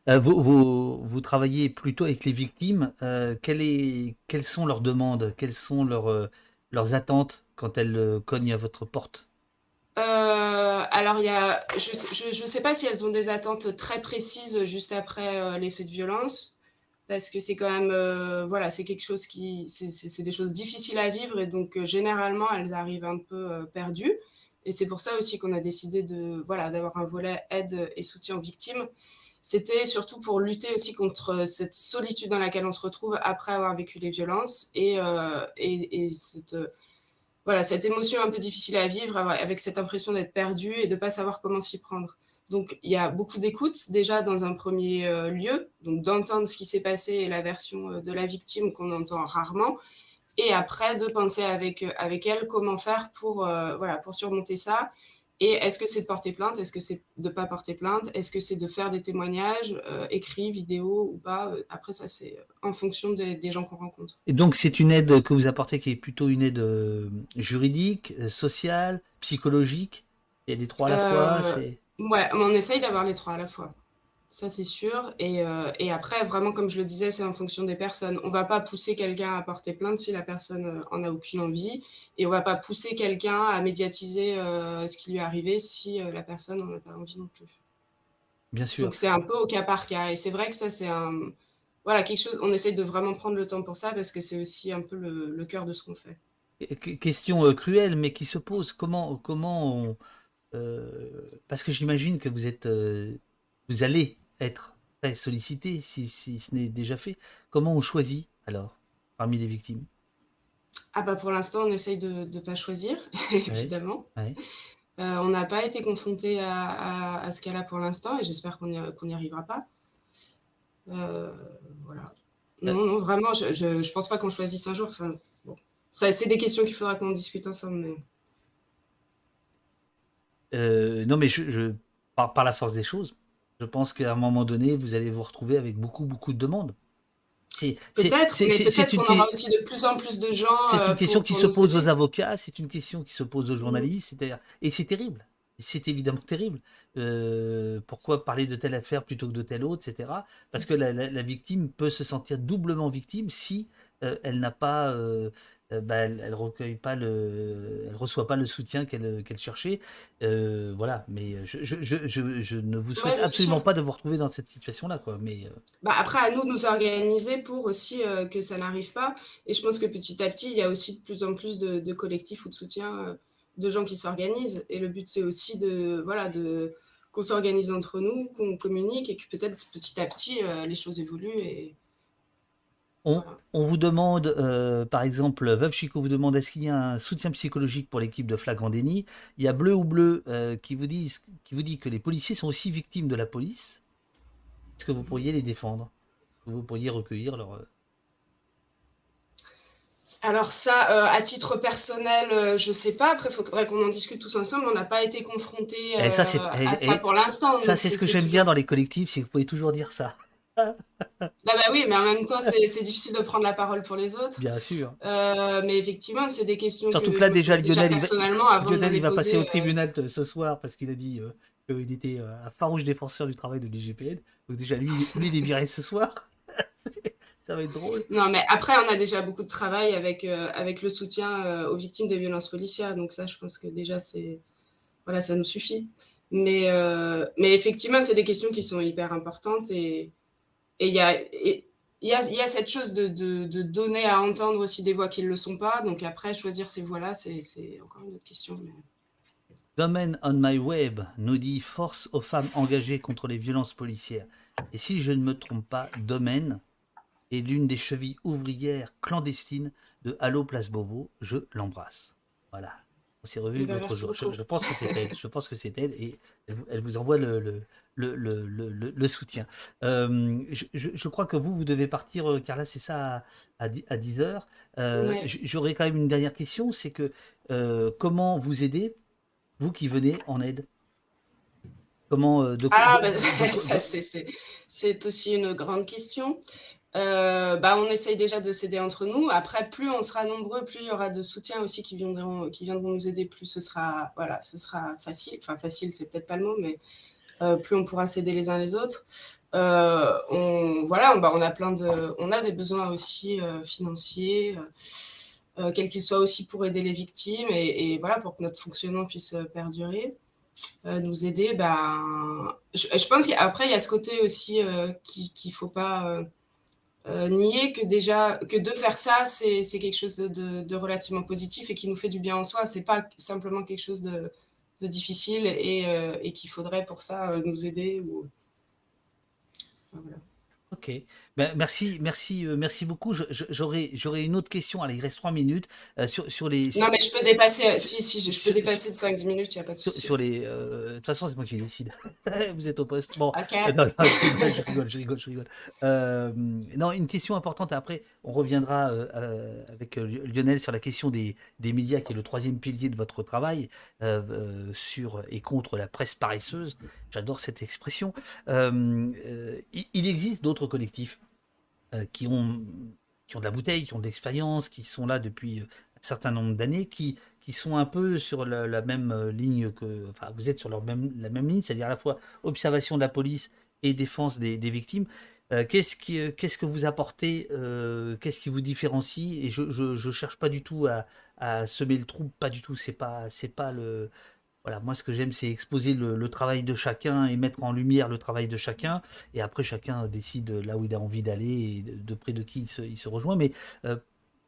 Euh, vous, vous, vous, travaillez plutôt avec les victimes. quelle est, quelles sont leurs demandes? Quelles sont leurs, leurs attentes quand elles cognent à votre porte? Alors, il y a, je ne sais pas si elles ont des attentes très précises juste après les faits de violence parce que c'est quand même euh, voilà c'est quelque chose qui c'est des choses difficiles à vivre et donc euh, généralement elles arrivent un peu euh, perdues. Et c'est pour ça aussi qu'on a décidé de voilà d'avoir un volet aide et soutien aux victimes. C'était surtout pour lutter aussi contre cette solitude dans laquelle on se retrouve après avoir vécu les violences et, et, et cette voilà cette émotion un peu difficile à vivre avec cette impression d'être perdu et de pas savoir comment s'y prendre donc, il y a beaucoup d'écoute déjà dans un premier euh, lieu, donc d'entendre ce qui s'est passé et la version euh, de la victime qu'on entend rarement, et après de penser avec, euh, avec elle comment faire pour, voilà, pour surmonter ça. Et est-ce que c'est de porter plainte? Est-ce que c'est de ne pas porter plainte? Est-ce que c'est de faire des témoignages, écrits, vidéos ou pas? Après, ça, c'est en fonction des, des gens qu'on rencontre. Et donc, c'est une aide que vous apportez qui est plutôt une aide juridique, sociale, psychologique? Il y a les trois à la fois Ouais, on essaye d'avoir les trois à la fois. Ça, c'est sûr. Et, euh, et, après, vraiment, comme je le disais, c'est en fonction des personnes. On va pas pousser quelqu'un à porter plainte si la personne euh, en a aucune envie. Et on va pas pousser quelqu'un à médiatiser euh, ce qui lui est arrivé si la personne n'en a pas envie non plus. Bien sûr. Donc, c'est un peu au cas par cas. Et c'est vrai que ça, c'est un. Voilà, quelque chose. On essaye de vraiment prendre le temps pour ça parce que c'est aussi un peu le, le cœur de ce qu'on fait. Question cruelle, mais qui se pose. Comment, comment on euh, parce que j'imagine que vous êtes, euh, vous allez être très sollicité si, ce n'est déjà fait. Comment on choisit alors parmi les victimes? Ah bah pour l'instant on essaye de ne pas choisir évidemment. Euh, on n'a pas été confronté à, ce cas-là pour l'instant et j'espère qu'on n'y arrivera pas. voilà. Non, vraiment, je ne pense pas qu'on choisisse un jour. Enfin, bon. C'est des questions qu'il faudra qu'on discute ensemble. Mais... Euh, non, mais je, par, la force des choses, je pense qu'à un moment donné, vous allez vous retrouver avec beaucoup, beaucoup de demandes. Peut-être, mais peut-être qu'on aura aussi de plus en plus de gens. C'est une euh, question qui se pose aux avocats, c'est une question qui se pose aux journalistes, et c'est terrible. C'est évidemment terrible. Euh, pourquoi parler de telle affaire plutôt que de telle autre, etc. Parce que la, victime peut se sentir doublement victime si elle n'a pas bah, elle, recueille pas le, elle reçoit pas le soutien qu'elle qu'elle cherchait. voilà, mais je, je, je, je, ne vous souhaite absolument pas de vous retrouver dans cette situation-là, quoi. Mais bah, après, à nous de nous organiser pour aussi que ça n'arrive pas. Et je pense que petit à petit, il y a aussi de plus en plus de, de collectifs ou de soutien de gens qui s'organisent. Et le but, c'est aussi de, voilà, de qu'on s'organise entre nous, qu'on communique et que peut-être petit à petit, les choses évoluent et on, vous demande, euh, par exemple, Veuve Chico vous demande est-ce qu'il y a un soutien psychologique pour l'équipe de Flagrant Déni? Il y a Bleu ou Bleu euh, qui, vous dit, qui vous dit que les policiers sont aussi victimes de la police. Est-ce que vous pourriez les défendre? Vous pourriez recueillir leur. Euh, Alors ça, à titre personnel, je sais pas. Après, il faudrait qu'on en discute tous ensemble. On n'a pas été confrontés à ça pour l'instant. Ça, c'est ce que j'aime bien dans les collectifs, c'est que vous pouvez toujours dire ça. Ah bah oui, mais en même temps, c'est difficile de prendre la parole pour les autres. Bien sûr. Euh, mais effectivement, c'est des questions Surtout que, là, déjà, Lionel, il va, passer au euh, tribunal ce soir parce qu'il a dit euh, qu'il était un farouche défenseur du travail de l'IGPN. Donc déjà, lui, lui, il est viré ce soir. Ça va être drôle. Non, mais après, on a déjà beaucoup de travail avec, avec le soutien aux victimes des violences policières. Donc ça, je pense que déjà, c'est voilà, ça nous suffit. Mais, mais effectivement, c'est des questions qui sont hyper importantes et et il y a, y, y a, cette chose de, de, donner à entendre aussi des voix qui ne le sont pas. Donc après, choisir ces voix-là, c'est encore une autre question. Domaine on my web nous dit force aux femmes engagées contre les violences policières. Et si je ne me trompe pas, Domaine est l'une des chevilles ouvrières clandestines de Allo Place Beauvau. Je l'embrasse. Voilà. On s'est revu eh ben, l'autre jour. Je, pense que c'est elle. Je pense que c'est elle et elle, vous envoie le, le, le, soutien. Euh, je, crois que vous, vous devez partir, euh, car là, c'est ça à, à 10 heures. Euh, j'aurais quand même une dernière question, c'est que comment vous aider, vous qui venez en aide? Comment Ah, ben, ça, c'est aussi une grande question. bah, on essaye déjà de s'aider entre nous. Après, plus on sera nombreux, plus il y aura de soutien aussi qui viendront, qui viendront nous aider, plus ce sera, voilà, ce sera facile. Enfin, facile, c'est peut-être pas le mot, mais euh, plus on pourra s'aider les uns les autres. Euh, on, voilà, bah, on, a plein de, on a des besoins aussi euh, financiers, quels qu'ils soient aussi pour aider les victimes et, voilà pour que notre fonctionnement puisse perdurer. nous aider, ben, je, pense qu'après, il y a ce côté aussi qu'il ne faut pas nier que déjà, que de faire ça, c'est quelque chose de, de, relativement positif et qui nous fait du bien en soi. C'est pas simplement quelque chose de, difficile et, euh, et qu'il faudrait pour ça euh, nous aider. Ou... voilà. Ok. Ben, merci, merci, euh, merci beaucoup. J'aurais, j'aurais une autre question. Allez, il reste trois minutes euh, sur, sur les. Non, mais je peux dépasser. Euh, si, si, je, peux dépasser de 5-10 minutes. Il n'y a pas de souci. Sur, les. de toute façon, c'est moi qui décide. Vous êtes au poste. Bon. je rigole, je rigole, je rigole. non, une question importante. Après, on reviendra avec Lionel sur la question des, des médias, qui est le troisième pilier de votre travail sur et contre la presse paresseuse. J'adore cette expression. il existe d'autres collectifs euh, qui, ont, qui ont de la bouteille, qui ont de l'expérience, qui sont là depuis euh, un certain nombre d'années, qui, qui sont un peu sur la, même euh, ligne que. Enfin, vous êtes sur leur même, la même ligne, c'est-à-dire à la fois observation de la police et défense des, des victimes. qu'est-ce, qui, qu'est-ce que vous apportez Qu'est-ce qui vous différencie? Et je ne cherche pas du tout à, à, semer le trouble, pas du tout. C'est pas, c'est pas le, voilà, moi ce que j'aime c'est exposer le, travail de chacun et mettre en lumière le travail de chacun. Et après chacun décide là où il a envie d'aller et de, près de qui il se, rejoint. Mais euh,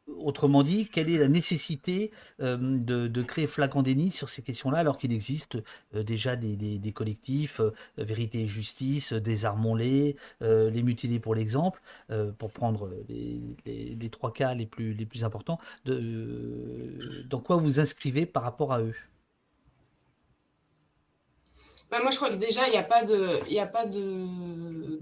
autrement dit, quelle est la nécessité euh, de, créer Flagrant Déni sur ces questions-là alors qu'il existe euh, déjà des, collectifs, Vérité et Justice, Désarmons-les, Les Mutilés pour l'exemple, pour prendre les, trois cas les plus, importants. Dans quoi vous inscrivez par rapport à eux? Bah, moi, je crois que déjà, il n'y a pas de. Y a pas de...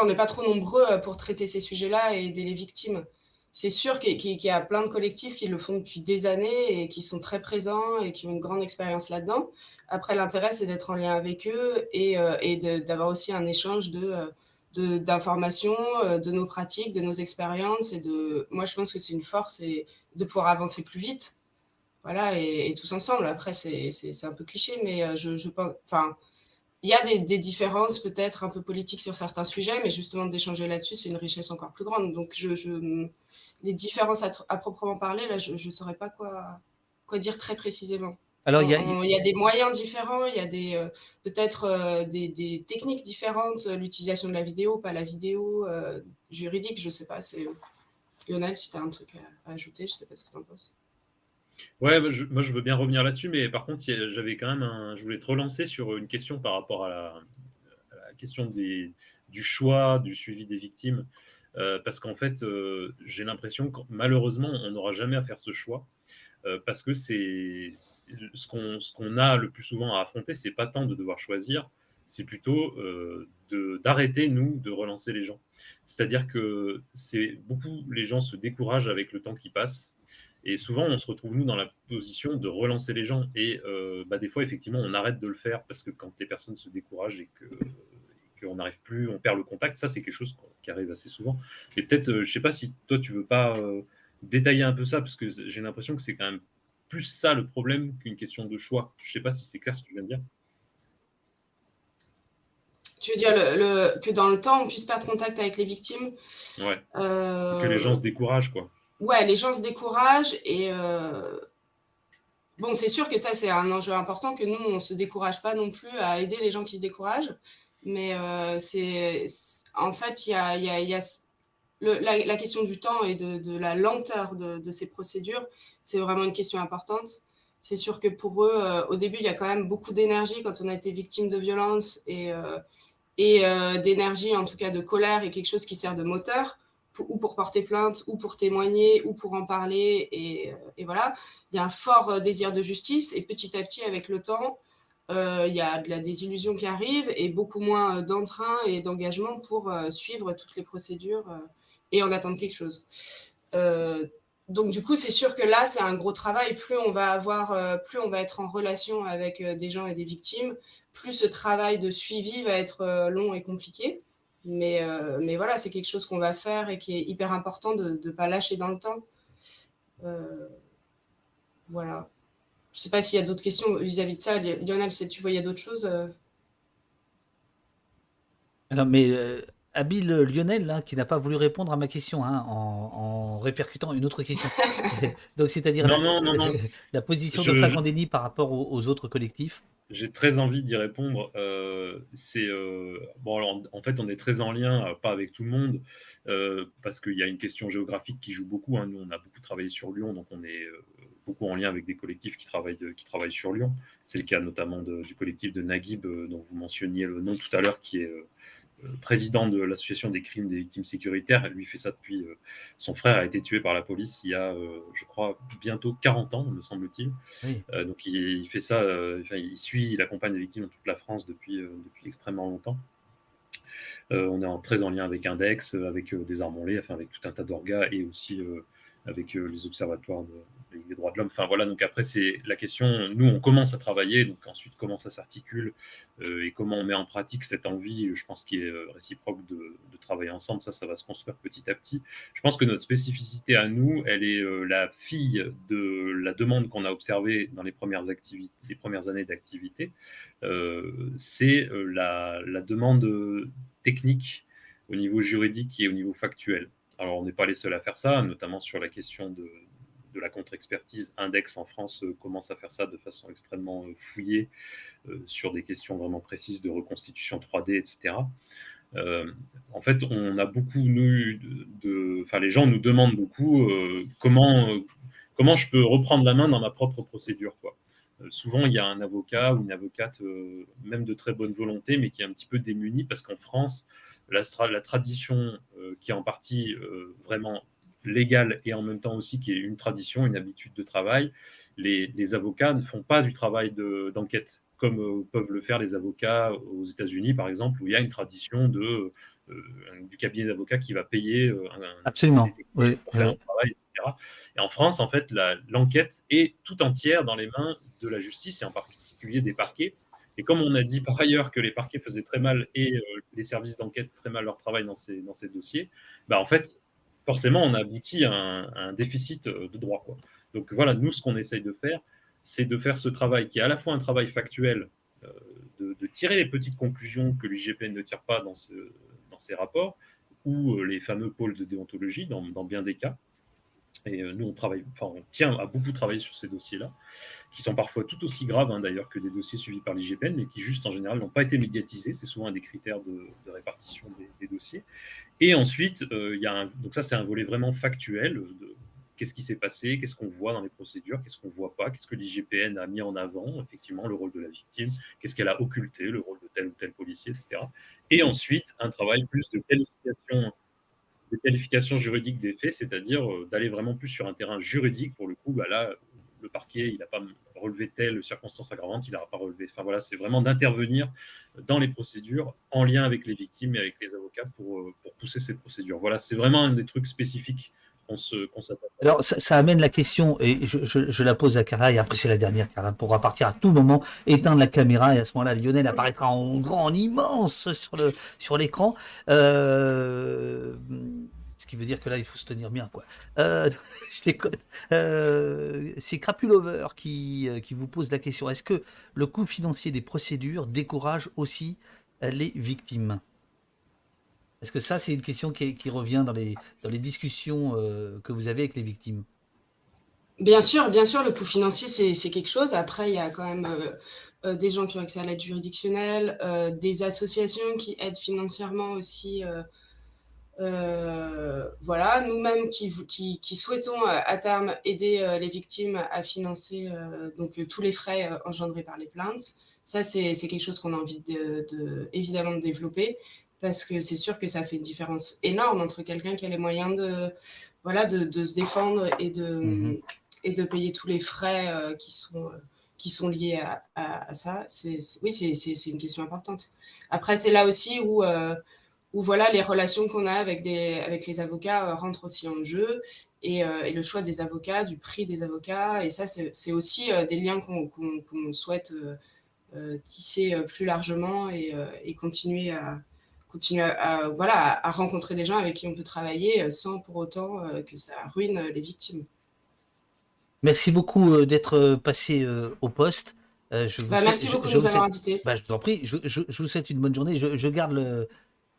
on n'est pas trop nombreux euh, pour traiter ces sujets-là et aider les victimes. C'est sûr qu'il y a plein de collectifs qui le font depuis des années et qui sont très présents et qui ont une grande expérience là-dedans. Après, l'intérêt, c'est d'être en lien avec eux et, euh, et d'avoir aussi un échange de euh, d'informations, de, nos pratiques, de nos expériences. Et de, moi, je pense que c'est une force et de pouvoir avancer plus vite voilà, et, tous ensemble. Après, c'est un peu cliché, mais euh, je, je pense, enfin, il y a des, différences peut-être un peu politiques sur certains sujets, mais justement d'échanger là-dessus, c'est une richesse encore plus grande. Donc, je, les différences à, proprement parler, là, je ne saurais pas quoi, quoi dire très précisément. Alors, il y, a, des moyens différents, il y a des euh, peut-être euh, des, techniques différentes, l'utilisation de la vidéo, pas la vidéo, euh, juridique, je ne sais pas. Lionel, si tu as un truc à, ajouter, je ne sais pas ce que tu en penses. Ouais, moi je, veux bien revenir là-dessus, mais par contre, j'avais quand même un, je voulais te relancer sur une question par rapport à la, question des, du choix, du suivi des victimes, euh, parce qu'en fait, euh, j'ai l'impression que malheureusement, on n'aura jamais à faire ce choix, euh, parce que c'est ce qu'on ce qu'on a le plus souvent à affronter, c'est pas tant de devoir choisir, c'est plutôt d'arrêter nous de relancer les gens. C'est-à-dire que c'est beaucoup les gens se découragent avec le temps qui passe et souvent, on se retrouve, nous, dans la position de relancer les gens. Et euh, bah, des fois, effectivement, on arrête de le faire parce que quand les personnes se découragent et qu'on n'arrive plus, on perd le contact, ça, c'est quelque chose qui arrive assez souvent. Et peut-être, euh, je ne sais pas si toi, tu veux pas euh, détailler un peu ça, parce que j'ai l'impression que c'est quand même plus ça le problème qu'une question de choix. Je ne sais pas si c'est clair ce que tu viens de dire. Tu veux dire le, que dans le temps, on puisse perdre contact avec les victimes? Ouais. Que les gens se découragent, quoi ouais, les gens se découragent et euh, bon, c'est sûr que ça, c'est un enjeu important que nous, on ne se décourage pas non plus à aider les gens qui se découragent. Mais euh, c'est en fait, il y a, la, question du temps et de, la lenteur de, ces procédures, c'est vraiment une question importante. C'est sûr que pour eux, euh, au début, il y a quand même beaucoup d'énergie quand on a été victime de violence et d'énergie, en tout cas de colère et quelque chose qui sert de moteur ou pour porter plainte, ou pour témoigner, ou pour en parler. Et, euh, voilà, il y a un fort euh, désir de justice. Et petit à petit, avec le temps, euh, il y a de la désillusion qui arrive et beaucoup moins d'entrain et d'engagement pour suivre toutes les procédures et en attendre quelque chose. donc du coup, c'est sûr que là, c'est un gros travail. Plus on va avoir, plus on va être en relation avec des gens et des victimes, plus ce travail de suivi va être long et compliqué. Mais, euh, mais voilà, c'est quelque chose qu'on va faire et qui est hyper important de ne pas lâcher dans le temps. Euh, voilà. Je ne sais pas s'il y a d'autres questions vis-à-vis de ça. Lionel, si tu voyais d'autres choses euh? Alors, mais habile Lionel, là, qui n'a pas voulu répondre à ma question hein, en, répercutant une autre question. Donc, c'est-à-dire la, position de Fragandini par rapport aux autres collectifs. J'ai très envie d'y répondre. Euh, c'est euh, bon, en fait, on est très en lien, euh, pas avec tout le monde, parce qu'il y a une question géographique qui joue beaucoup. Hein. Nous, on a beaucoup travaillé sur Lyon, donc on est beaucoup en lien avec des collectifs qui travaillent, qui travaillent sur Lyon. C'est le cas notamment du collectif de Naguib, dont vous mentionniez le nom tout à l'heure, qui est président de l'association des crimes des victimes sécuritaires. Lui fait ça depuis. Euh, son frère a été tué par la police il y a, euh, je crois, bientôt 40 ans, me semble-t-il. Euh, donc il, fait ça. il suit, il accompagne les victimes dans toute la France depuis, depuis extrêmement longtemps. on est en, très en lien avec Index, avec des Armonlés, enfin avec tout un tas d'orgas et aussi avec les observatoires des droits de l'homme. Enfin voilà, donc après c'est la question, nous on commence à travailler, donc ensuite comment ça s'articule euh, et comment on met en pratique cette envie, je pense qu'il est euh, réciproque de, travailler ensemble, ça ça va se construire petit à petit. Je pense que notre spécificité à nous, elle est euh, la fille de la demande qu'on a observée dans les premières, activités, les premières années d'activité, c'est la demande technique au niveau juridique et au niveau factuel. Alors, on n'est pas les seuls à faire ça, notamment sur la question de, la contre-expertise. Index en France euh, commence à faire ça de façon extrêmement euh, fouillée euh, sur des questions vraiment précises de reconstitution 3D, etc. en fait, on a beaucoup, nous, de, enfin, les gens nous demandent beaucoup comment, comment je peux reprendre la main dans ma propre procédure. Souvent, il y a un avocat ou une avocate, même de très bonne volonté, mais qui est un petit peu démuni parce qu'en France, la, la tradition qui est en partie vraiment légale et en même temps aussi qui est une tradition, une habitude de travail, les, avocats ne font pas du travail d'enquête comme euh, peuvent le faire les avocats aux États-Unis, par exemple, où il y a une tradition de, euh, du cabinet d'avocats qui va payer euh, un, Absolument. oui, un travail, etc. Et en France, en fait, l'enquête est tout entière dans les mains de la justice et en particulier des parquets. Et comme on a dit par ailleurs que les parquets faisaient très mal et les services d'enquête très mal leur travail dans ces, dans ces dossiers, bah en fait, forcément, on aboutit à un, déficit euh, de droit. Donc voilà, nous, ce qu'on essaye de faire, c'est de faire ce travail qui est à la fois un travail factuel, euh, de, tirer les petites conclusions que l'IGPN ne tire pas dans, ce, dans ses rapports, ou les fameux pôles de déontologie dans, dans bien des cas. Et nous, on travaille, enfin, on tient à beaucoup travailler sur ces dossiers-là qui sont parfois tout aussi graves hein, d'ailleurs que des dossiers suivis par l'IGPN, mais qui juste en général n'ont pas été médiatisés. C'est souvent un des critères de, répartition des, dossiers. Et ensuite, euh, il y a un, donc ça c'est un volet vraiment factuel de qu'est-ce qui s'est passé, qu'est-ce qu'on voit dans les procédures, qu'est-ce qu'on ne voit pas, qu'est-ce que l'IGPN a mis en avant, effectivement le rôle de la victime, qu'est-ce qu'elle a occulté, le rôle de tel ou tel policier, etc. Et ensuite, un travail plus de qualification de qualification juridique des faits, c'est-à-dire euh, d'aller vraiment plus sur un terrain juridique. Pour le coup, bah là, le parquet, il n'a pas relevé telle circonstance aggravante, il n'aura pas relevé. Enfin voilà, c'est vraiment d'intervenir dans les procédures en lien avec les victimes et avec les avocats pour, euh, pour pousser ces procédures. Voilà, c'est vraiment un des trucs spécifiques Alors ça, amène la question, et je, la pose à Carla, et après c'est la dernière, Carla pourra partir à tout moment, éteindre la caméra, et à ce moment-là, Lionel apparaîtra en grand, en immense sur le sur l'écran. Euh, ce qui veut dire que là, il faut se tenir bien, quoi. Euh, je euh, c'est Crapulover qui, qui vous pose la question. Est-ce que le coût financier des procédures décourage aussi les victimes? Est-ce que ça, c'est une question qui, revient dans les, dans les discussions que vous avez avec les victimes? Bien sûr, bien sûr, le coût financier, c'est quelque chose. Après, il y a quand même des gens qui ont accès à l'aide juridictionnelle, des associations qui aident financièrement aussi euh, voilà, nous-mêmes qui, souhaitons euh, à terme aider euh, les victimes à financer donc tous les frais engendrés par les plaintes. Ça, c'est quelque chose qu'on a envie de, évidemment de développer parce que c'est sûr que ça fait une différence énorme entre quelqu'un qui a les moyens de, voilà, de, se défendre et de, mm-hmm. et de payer tous les frais qui, sont, qui sont liés à, à, ça. oui, c'est une question importante. Après, c'est là aussi où où voilà, les relations qu'on a avec, des, avec les avocats euh, rentrent aussi en jeu et, euh, et, le choix des avocats, du prix des avocats. Et ça, c'est aussi euh, des liens qu'on souhaite tisser plus largement et, et continuer à continuer à, voilà, à rencontrer des gens avec qui on peut travailler sans pour autant que ça ruine les victimes. Merci beaucoup d'être passé au poste. Je bah, merci beaucoup de nous avoir invités. Bah, je vous en prie, je, je, je, vous souhaite une bonne journée. Je, garde le,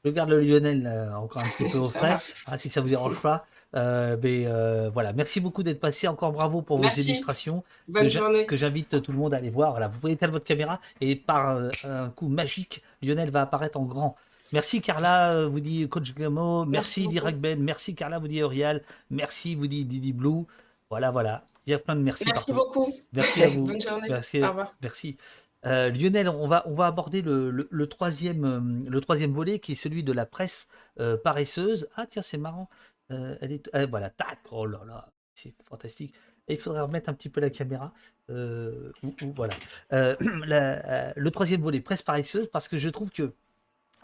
je garde le Lionel encore un petit peu au frais, hein, si ça vous dérange pas. Euh, mais euh, voilà, merci beaucoup d'être passé. Encore bravo pour vos illustrations. Bonne journée. Que j'invite tout le monde à aller voir. Voilà, vous pouvez éteindre votre caméra et par euh, un coup magique, Lionel va apparaître en grand. Merci Carla, vous dit Coach Gamo. Merci, Direct Ben. Merci Carla, vous dit Aurial. Merci, vous dit Didi Blue. Voilà, voilà. Il y a plein de merci. Merci beaucoup. Merci à vous. Bonne journée. Merci. Au revoir. Merci. Euh, Lionel, on va, on va aborder le, troisième, euh, le troisième volet qui est celui de la presse euh, paresseuse. Ah tiens, c'est marrant. elle est, eh, voilà, tac, oh là là, c'est fantastique. il faudrait remettre un petit peu la caméra. voilà. le troisième volet, presse paresseuse, parce que je trouve que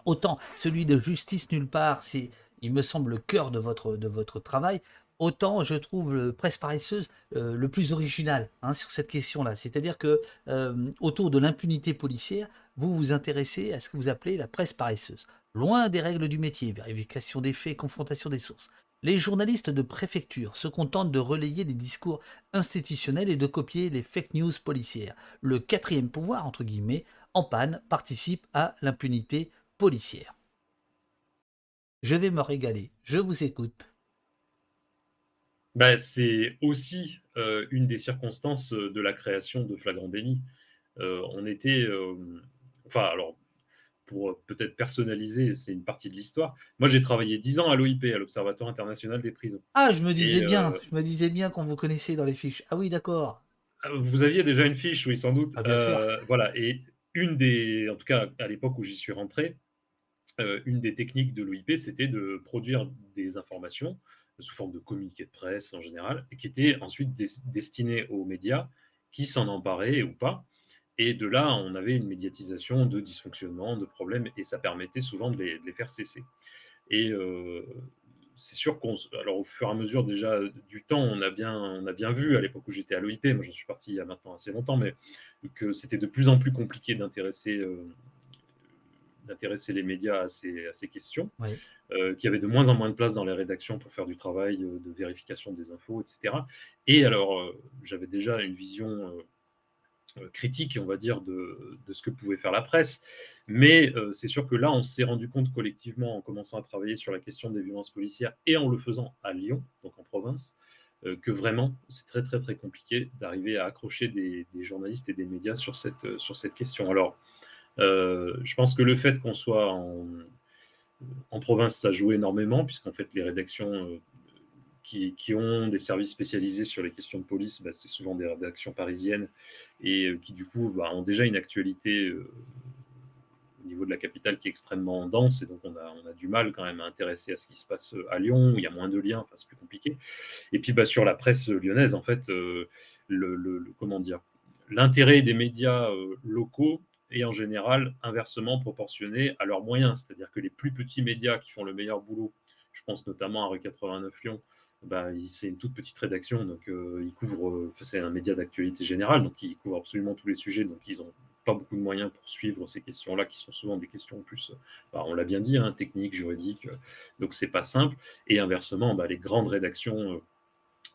autant celui de justice nulle part, c'est, il me semble, le cœur de votre, de votre travail, autant je trouve le presse paresseuse euh, le plus original hein, sur cette question-là. C'est-à-dire que euh, autour de l'impunité policière, vous vous intéressez à ce que vous appelez la presse paresseuse. Loin des règles du métier, vérification des faits, confrontation des sources. Les journalistes de préfecture se contentent de relayer les discours institutionnels et de copier les fake news policières. Le quatrième pouvoir, entre guillemets, en panne, participe à l'impunité policière. Je vais me régaler. Je vous écoute. Bah, c'est aussi euh, une des circonstances euh, de la création de Flagrant Délit. Euh, on était, enfin, alors, pour peut-être personnaliser, c'est une partie de l'histoire. Moi, j'ai travaillé dix ans à l'OIP, à l'Observatoire international des prisons. Ah, je me disais bien, je me disais bien qu'on vous connaissait dans les fiches. Ah oui, d'accord. Vous aviez déjà une fiche, oui, sans doute. Ah, bien sûr. Voilà, et une des, en tout cas, à l'époque où j'y suis rentré, une des techniques de l'OIP, c'était de produire des informations sous forme de communiqué de presse en général, qui était ensuite destiné aux médias qui s'en emparaient ou pas. Et de là, on avait une médiatisation de dysfonctionnements, de problèmes, et ça permettait souvent de les, faire cesser. Et euh, c'est sûr qu'on, alors au fur et à mesure déjà du temps, on a bien, on a bien vu à l'époque où j'étais à l'OIP, moi j'en suis parti il y a maintenant assez longtemps, mais que c'était de plus en plus compliqué d'intéresser euh, d'intéresser les médias à ces, à ces questions, euh, qu'il y avait de moins en moins de place dans les rédactions pour faire du travail euh, de vérification des infos, etc. Et alors, euh, j'avais déjà une vision critique, on va dire, de, ce que pouvait faire la presse. Mais c'est sûr que là, on s'est rendu compte collectivement en commençant à travailler sur la question des violences policières et en le faisant à Lyon, donc en province, que vraiment, c'est très très très compliqué d'arriver à accrocher des, journalistes et des médias sur cette, sur cette question. Alors, je pense que le fait qu'on soit en, province, ça joue énormément, puisqu'en fait, les rédactions euh, qui, ont des services spécialisés sur les questions de police, bah, c'est souvent des rédactions parisiennes, et euh, qui, du coup, bah, ont déjà une actualité euh, au niveau de la capitale qui est extrêmement dense, et donc on a, on a, du mal quand même à intéresser à ce qui se passe à Lyon, où il y a moins de liens, c'est plus compliqué. Et puis bah, sur la presse lyonnaise, en fait, le, comment dire, l'intérêt des médias locaux et en général inversement proportionné à leurs moyens. C'est-à-dire que les plus petits médias qui font le meilleur boulot, je pense notamment à Rue 89 Lyon, bah, c'est une toute petite rédaction, donc euh, ils couvrent, c'est un média d'actualité générale, donc ils couvrent absolument tous les sujets, donc ils n'ont pas beaucoup de moyens pour suivre ces questions-là, qui sont souvent des questions plus, bah, on l'a bien dit, hein, techniques, juridiques, donc c'est pas simple. Et inversement, bah, les grandes rédactions euh,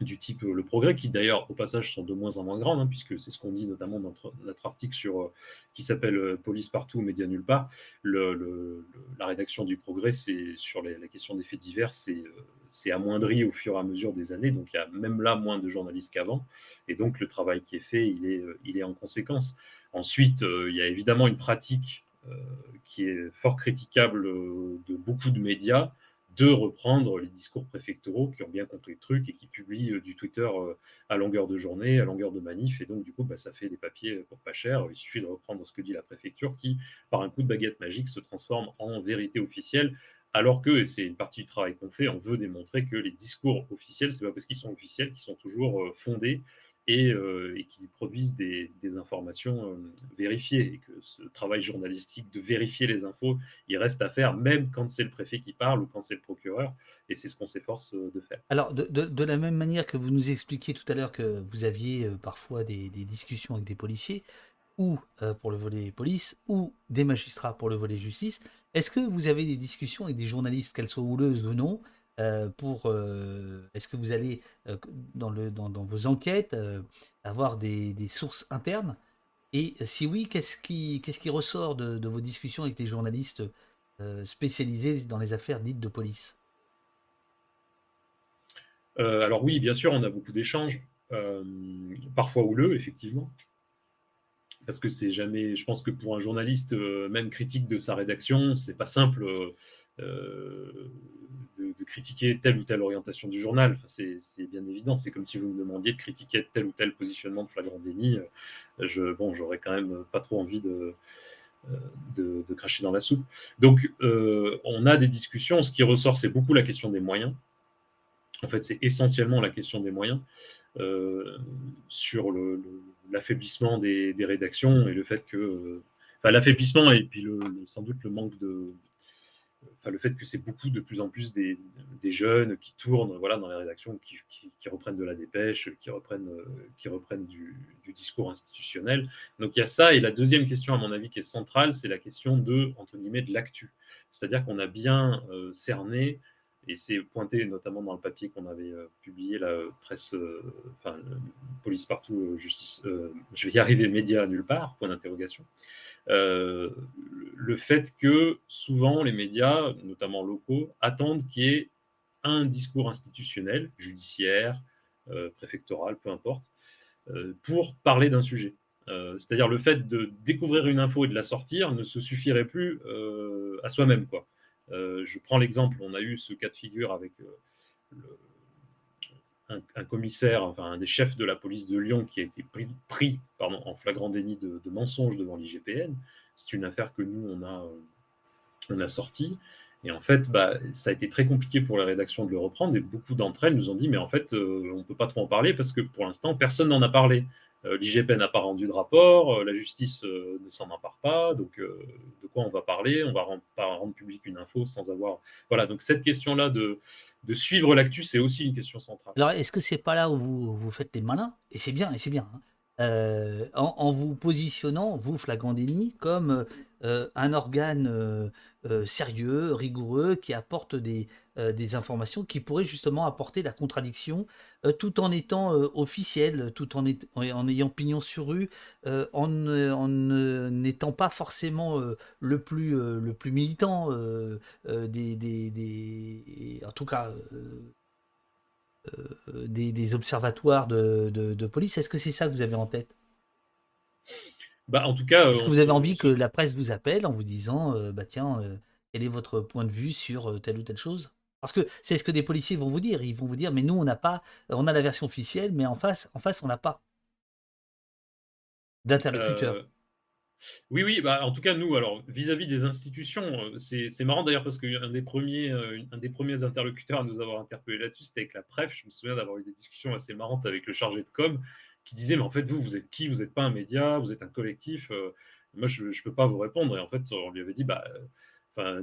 du type euh, Le Progrès, qui d'ailleurs au passage sont de moins en moins grandes, hein, puisque c'est ce qu'on dit notamment dans notre, article sur, euh, qui s'appelle euh, Police partout, médias nulle part. La rédaction du Progrès, c'est sur la question des faits divers, c'est amoindri au fur et à mesure des années, donc il y a même là moins de journalistes qu'avant, et donc le travail qui est fait, il est, il est en conséquence. Ensuite, il y a évidemment une pratique qui est fort critiquable de beaucoup de médias, de reprendre les discours préfectoraux qui ont bien compris le truc et qui publient euh, du Twitter euh, à longueur de journée, à longueur de manif. Et donc, du coup, bah, ça fait des papiers pour pas cher. Il suffit de reprendre ce que dit la préfecture qui, par un coup de baguette magique, se transforme en vérité officielle. Alors que, et c'est une partie du travail qu'on fait, on veut démontrer que les discours officiels, c'est pas parce qu'ils sont officiels qu'ils sont toujours euh, fondés euh, et, qui produisent des, informations euh, vérifiées. Et que ce travail journalistique de vérifier les infos, il reste à faire, même quand c'est le préfet qui parle ou quand c'est le procureur. Et c'est ce qu'on s'efforce euh, de faire. Alors, de, la même manière que vous nous expliquiez tout à l'heure que vous aviez parfois des, discussions avec des policiers, ou pour le volet police, ou des magistrats pour le volet justice, est-ce que vous avez des discussions avec des journalistes, qu'elles soient houleuses ou non, euh, pour euh, est-ce que vous allez euh, dans, vos enquêtes avoir des, sources internes? Et si oui qu'est-ce qui, qu'est-ce qui ressort de, vos discussions avec les journalistes spécialisés dans les affaires dites de police? Alors oui bien sûr on a beaucoup d'échanges parfois houleux effectivement. Parce que c'est jamais je pense que pour un journaliste même critique de sa rédaction c'est pas simple de, critiquer telle ou telle orientation du journal. c'est bien évident. C'est comme si vous me demandiez de critiquer tel ou tel positionnement de flagrant déni. Euh, bon, j'aurais quand même pas trop envie de, euh, de, cracher dans la soupe. Donc, euh, on a des discussions. Ce qui ressort, c'est beaucoup la question des moyens. En fait, c'est essentiellement la question des moyens sur l'affaiblissement des, rédactions et le fait que. Enfin, l'affaiblissement et puis le, sans doute le manque de, le fait que c'est beaucoup de plus en plus des, jeunes qui tournent voilà, dans les rédactions, qui, reprennent de la dépêche, qui reprennent, euh, qui reprennent du, discours institutionnel. Donc il y a ça. Et la deuxième question, à mon avis, qui est centrale, c'est la question de, entre guillemets, de l'actu. C'est-à-dire qu'on a bien euh, cerné, et c'est pointé notamment dans le papier qu'on avait euh, publié, la presse, enfin, police partout, justice, je vais y arriver, médias nulle part, point d'interrogation. Euh, le fait que souvent les médias, notamment locaux, attendent qu'il y ait un discours institutionnel, judiciaire, euh, préfectoral, peu importe, euh, pour parler d'un sujet. C'est-à-dire le fait de découvrir une info et de la sortir ne se suffirait plus à soi-même. Quoi. je prends l'exemple, on a eu ce cas de figure avec le, un, commissaire, enfin un des chefs de la police de Lyon qui a été pris, en flagrant déni de, mensonge devant l'IGPN. C'est une affaire que nous, on a, euh, on a sortie. Et en fait, bah, ça a été très compliqué pour la rédaction de le reprendre. Et beaucoup d'entre elles nous ont dit, mais en fait, euh, on ne peut pas trop en parler parce que pour l'instant, personne n'en a parlé. Euh, L'IGPN n'a pas rendu de rapport, la justice ne s'en empare pas. Donc, de quoi on va parler? On va pas rendre public une info sans avoir. Voilà, donc cette question-là de, de suivre l'actu, c'est aussi une question centrale. Alors, est-ce que c'est pas là où vous, vous faites les malins? Et c'est bien, et c'est bien. Hein. Euh, en, vous positionnant, vous, Flagrandini, comme euh, un organe sérieux, rigoureux, qui apportent des, des informations qui pourraient justement apporter la contradiction tout en étant officiel, tout en, en, ayant pignon sur rue, en n'étant pas forcément le, plus, le plus militant des, des, en tout cas des, observatoires de, de police. Est-ce que c'est ça que vous avez en tête? Bah, en tout cas. Est-ce que vous avez envie que la presse vous appelle en vous disant euh, bah tiens, euh, quel est votre point de vue sur euh, telle ou telle chose? Parce que c'est ce que des policiers vont vous dire. Ils vont vous dire mais nous on n'a pas, on a la version officielle, mais en face, en face on n'a pas d'interlocuteur. Oui, oui, bah, en tout cas, nous, alors, vis-à-vis des institutions, c'est marrant d'ailleurs parce qu'un des, premiers, interlocuteurs à nous avoir interpellé là-dessus, c'était avec la PREF. Je me souviens d'avoir eu des discussions assez marrantes avec le chargé de com qui disait, mais en fait, vous, vous êtes qui? Vous n'êtes pas un média, vous êtes un collectif? Euh, moi, je ne peux pas vous répondre. Et en fait, on lui avait dit, bah,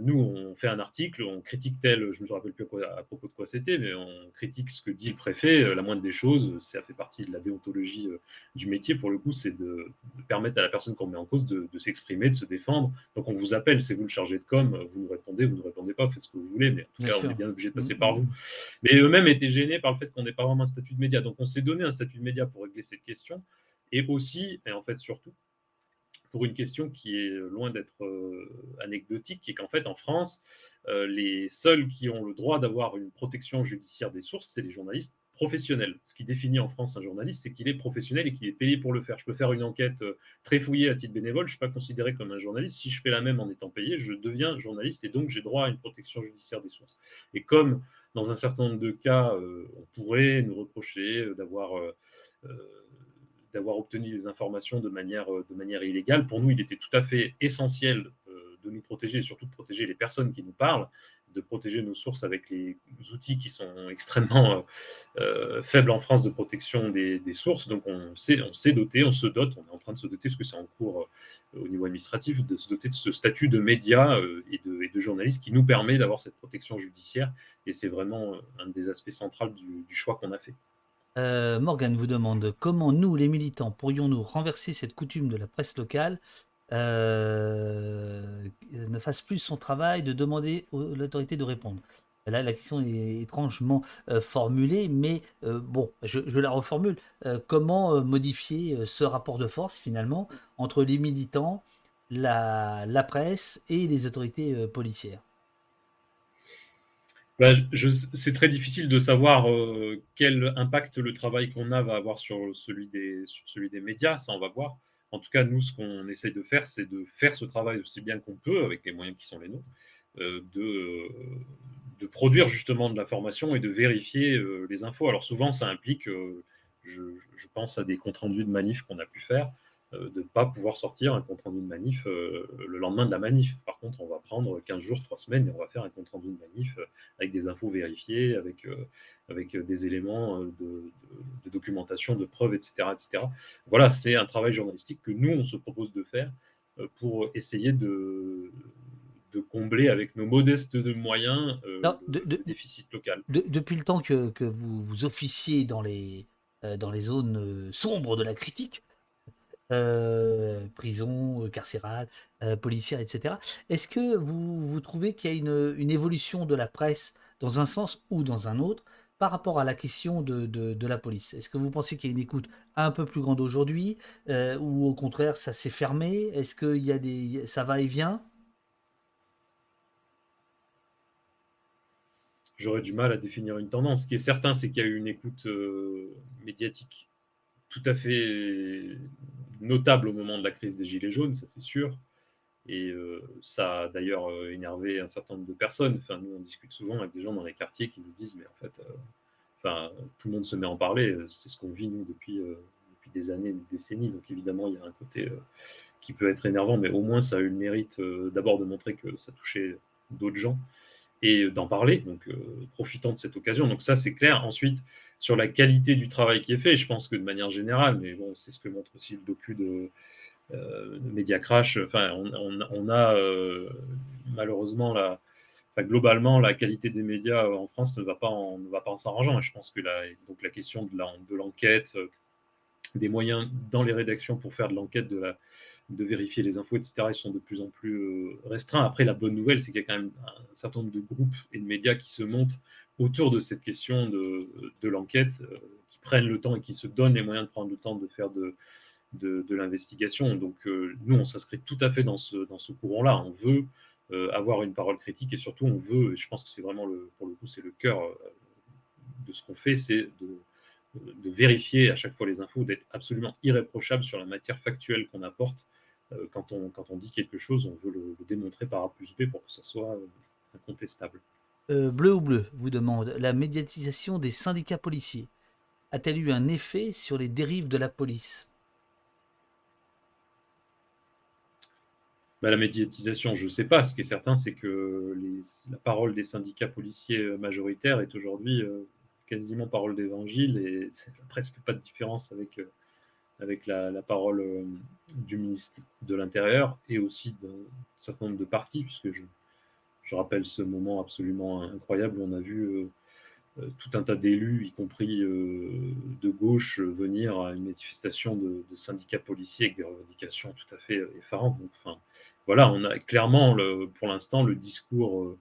nous, on fait un article, on critique tel, je ne me rappelle plus à, propos de quoi c'était, mais on critique ce que dit le préfet. Euh, la moindre des choses, ça fait partie de la déontologie euh, du métier, pour le coup, c'est de, permettre à la personne qu'on met en cause de, s'exprimer, de se défendre. Donc, on vous appelle, c'est vous le chargé de com, vous nous répondez, vous ne répondez pas, faites ce que vous voulez, mais en tout cas, on est bien obligé de passer par vous. Mais eux-mêmes étaient gênés par le fait qu'on n'ait pas vraiment un statut de média. Donc, on s'est donné un statut de média pour régler cette question. Et aussi, et en fait surtout, pour une question qui est loin d'être euh, anecdotique, qui est qu'en fait, en France, euh, les seuls qui ont le droit d'avoir une protection judiciaire des sources, c'est les journalistes professionnels. Ce qui définit en France un journaliste, c'est qu'il est professionnel et qu'il est payé pour le faire. Je peux faire une enquête euh, très fouillée à titre bénévole, je ne suis pas considéré comme un journaliste. Si je fais la même en étant payé, je deviens journaliste et donc j'ai droit à une protection judiciaire des sources. Et comme dans un certain nombre de cas, on pourrait nous reprocher d'avoir d'avoir obtenu des informations de manière, euh, de manière illégale. Pour nous, il était tout à fait essentiel euh, de nous protéger et surtout de protéger les personnes qui nous parlent, de protéger nos sources avec les outils qui sont extrêmement euh, faibles en France de protection des, sources. Donc on s'est on doté, on se dote, on est en train de se doter, parce que c'est en cours au niveau administratif, de se doter de ce statut de média et, de, et, de, journaliste qui nous permet d'avoir cette protection judiciaire. Et c'est vraiment un des aspects centraux du choix qu'on a fait. Euh, Morgan vous demande comment nous, les militants, pourrions-nous renverser cette coutume de la presse locale euh, ne fasse plus son travail de demander à l'autorité de répondre. Là, la question est étrangement euh, formulée, mais bon, je, la reformule. comment modifier ce rapport de force finalement entre les militants, la presse et les autorités policières? Bah, c'est très difficile de savoir euh, quel impact le travail qu'on a va avoir sur celui, des, sur celui des médias, ça on va voir. En tout cas, nous, ce qu'on essaye de faire, c'est de faire ce travail aussi bien qu'on peut, avec les moyens qui sont les nôtres, euh, de, de, produire justement de la formation et de vérifier euh, les infos. Alors souvent, ça implique, je, pense à des comptes rendus de manifs qu'on a pu faire, euh, de ne pas pouvoir sortir un compte rendu de manif euh, le lendemain de la manif. Par contre, on va prendre 15 jours, 3 semaines et on va faire un compte rendu de manif euh, avec des infos vérifiées, avec, avec des éléments de, documentation, de preuves, etc. etc. Voilà, c'est un travail journalistique que nous, on se propose de faire pour essayer de, de combler avec nos modestes moyens le déficit local. depuis le temps que, que vous, vous officiez dans les, dans les zones sombres de la critique, euh, prison euh, carcérale, euh, policière, etc. Est-ce que vous, vous trouvez qu'il y a une, évolution de la presse dans un sens ou dans un autre par rapport à la question de, de, la police? Est-ce que vous pensez qu'il y a une écoute un peu plus grande aujourd'hui ou au contraire ça s'est fermé? Est-ce que y a des, ça va et vient? J'aurais du mal à définir une tendance. Ce qui est certain, c'est qu'il y a eu une écoute médiatique tout à fait notable au moment de la crise des Gilets jaunes, ça c'est sûr. Et euh, ça a d'ailleurs euh, énervé un certain nombre de personnes. Enfin, nous, on discute souvent avec des gens dans les quartiers qui nous disent, mais en fait, euh, enfin, tout le monde se met à en parler. C'est ce qu'on vit, nous, depuis, depuis des années, des décennies. Donc, évidemment, il y a un côté qui peut être énervant, mais au moins, ça a eu le mérite d'abord de montrer que ça touchait d'autres gens et d'en parler. Donc, profitant de cette occasion. Donc, ça, c'est clair. Ensuite, sur la qualité du travail qui est fait. Je pense que de manière générale, mais bon, c'est ce que montre aussi le docu de, euh, Media Crash. Enfin, on, a euh, malheureusement la, globalement la qualité des médias en France ne va pas en, ne va pas s'arrangeant. Et je pense que la, donc la question de l'enquête, euh, des moyens dans les rédactions pour faire de l'enquête, de de vérifier les infos, etc., ils sont de plus en plus restreints. Après, la bonne nouvelle, c'est qu'il y a quand même un certain nombre de groupes et de médias qui se montent autour de cette question de, de l'enquête, qui prennent le temps et qui se donnent les moyens de prendre le temps de faire de, de, l'investigation. Donc, nous, on s'inscrit tout à fait dans ce, dans ce courant-là. On veut avoir une parole critique et surtout, on veut, et je pense que c'est vraiment, le, pour le coup, c'est le cœur de ce qu'on fait, c'est de vérifier à chaque fois les infos, d'être absolument irréprochable sur la matière factuelle qu'on apporte. Euh, quand, on, quand on dit quelque chose, on veut le, démontrer par A plus B pour que ça soit euh, incontestable. Euh, bleu ou bleu vous demande, la médiatisation des syndicats policiers a-t-elle eu un effet sur les dérives de la police? Bah, La médiatisation, je ne sais pas. Ce qui est certain, c'est que la parole des syndicats policiers majoritaires est aujourd'hui quasiment parole d'évangile et c'est presque pas de différence avec, euh, avec la, parole euh, du ministre de l'Intérieur et aussi d'un certain nombre de partis, puisque je, je, rappelle ce moment absolument incroyable où on a vu euh, tout un tas d'élus, y compris de gauche, venir à une manifestation de, syndicats policiers avec des revendications tout à fait effarantes. Donc, enfin, voilà, on a clairement, le, pour l'instant, le discours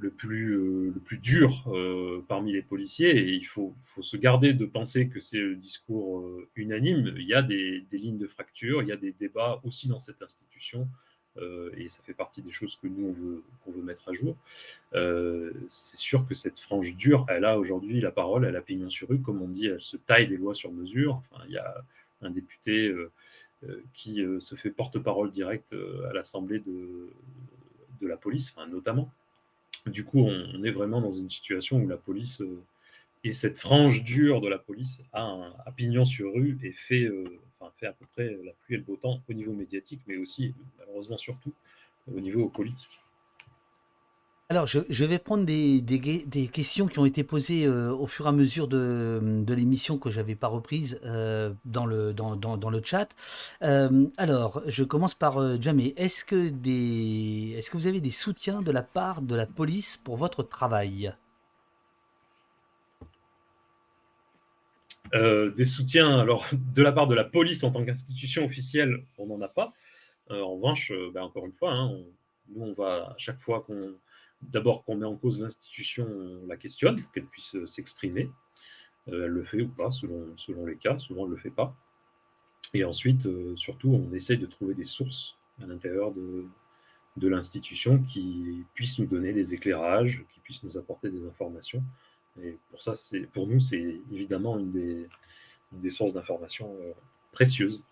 le plus, euh, le plus dur euh, parmi les policiers. Et il faut, se garder de penser que c'est le discours euh, unanime. Il y a des, des, lignes de fracture, il y a des débats aussi dans cette institution. Et ça fait partie des choses que nous, on veut, mettre à jour. c'est sûr que cette frange dure, elle a aujourd'hui la parole, elle a pignon sur rue, comme on dit, elle se taille des lois sur mesure. Il y a un député qui se fait porte-parole direct à l'Assemblée de, la police, notamment. Du coup, on, est vraiment dans une situation où la police euh, et cette frange dure de la police a un pignon sur rue et fait, euh, fait à peu près la pluie et le beau temps au niveau médiatique, mais aussi, malheureusement surtout, au niveau politique. Alors, je, vais prendre des, des, questions qui ont été posées euh, au fur et à mesure de, de l'émission que je n'avais pas reprise euh, dans, le, dans, dans, le chat. Alors, je commence par Jamie. Est-ce que, est-ce que vous avez des soutiens de la part de la police pour votre travail? Des soutiens, alors, de la part de la police en tant qu'institution officielle, on n'en a pas. en revanche, ben, encore une fois, hein, nous, on va, à chaque fois qu'on d'abord qu'on met en cause l'institution, on la questionne, qu'elle puisse euh, s'exprimer. Euh, elle le fait ou pas, selon, selon les cas. Souvent, elle ne le fait pas. Et ensuite, euh, surtout, on essaye de trouver des sources à l'intérieur de, de l'institution qui puissent nous donner des éclairages, qui puissent nous apporter des informations. Et pour ça, c'est, pour nous, c'est évidemment une des, sources d'informations précieuses.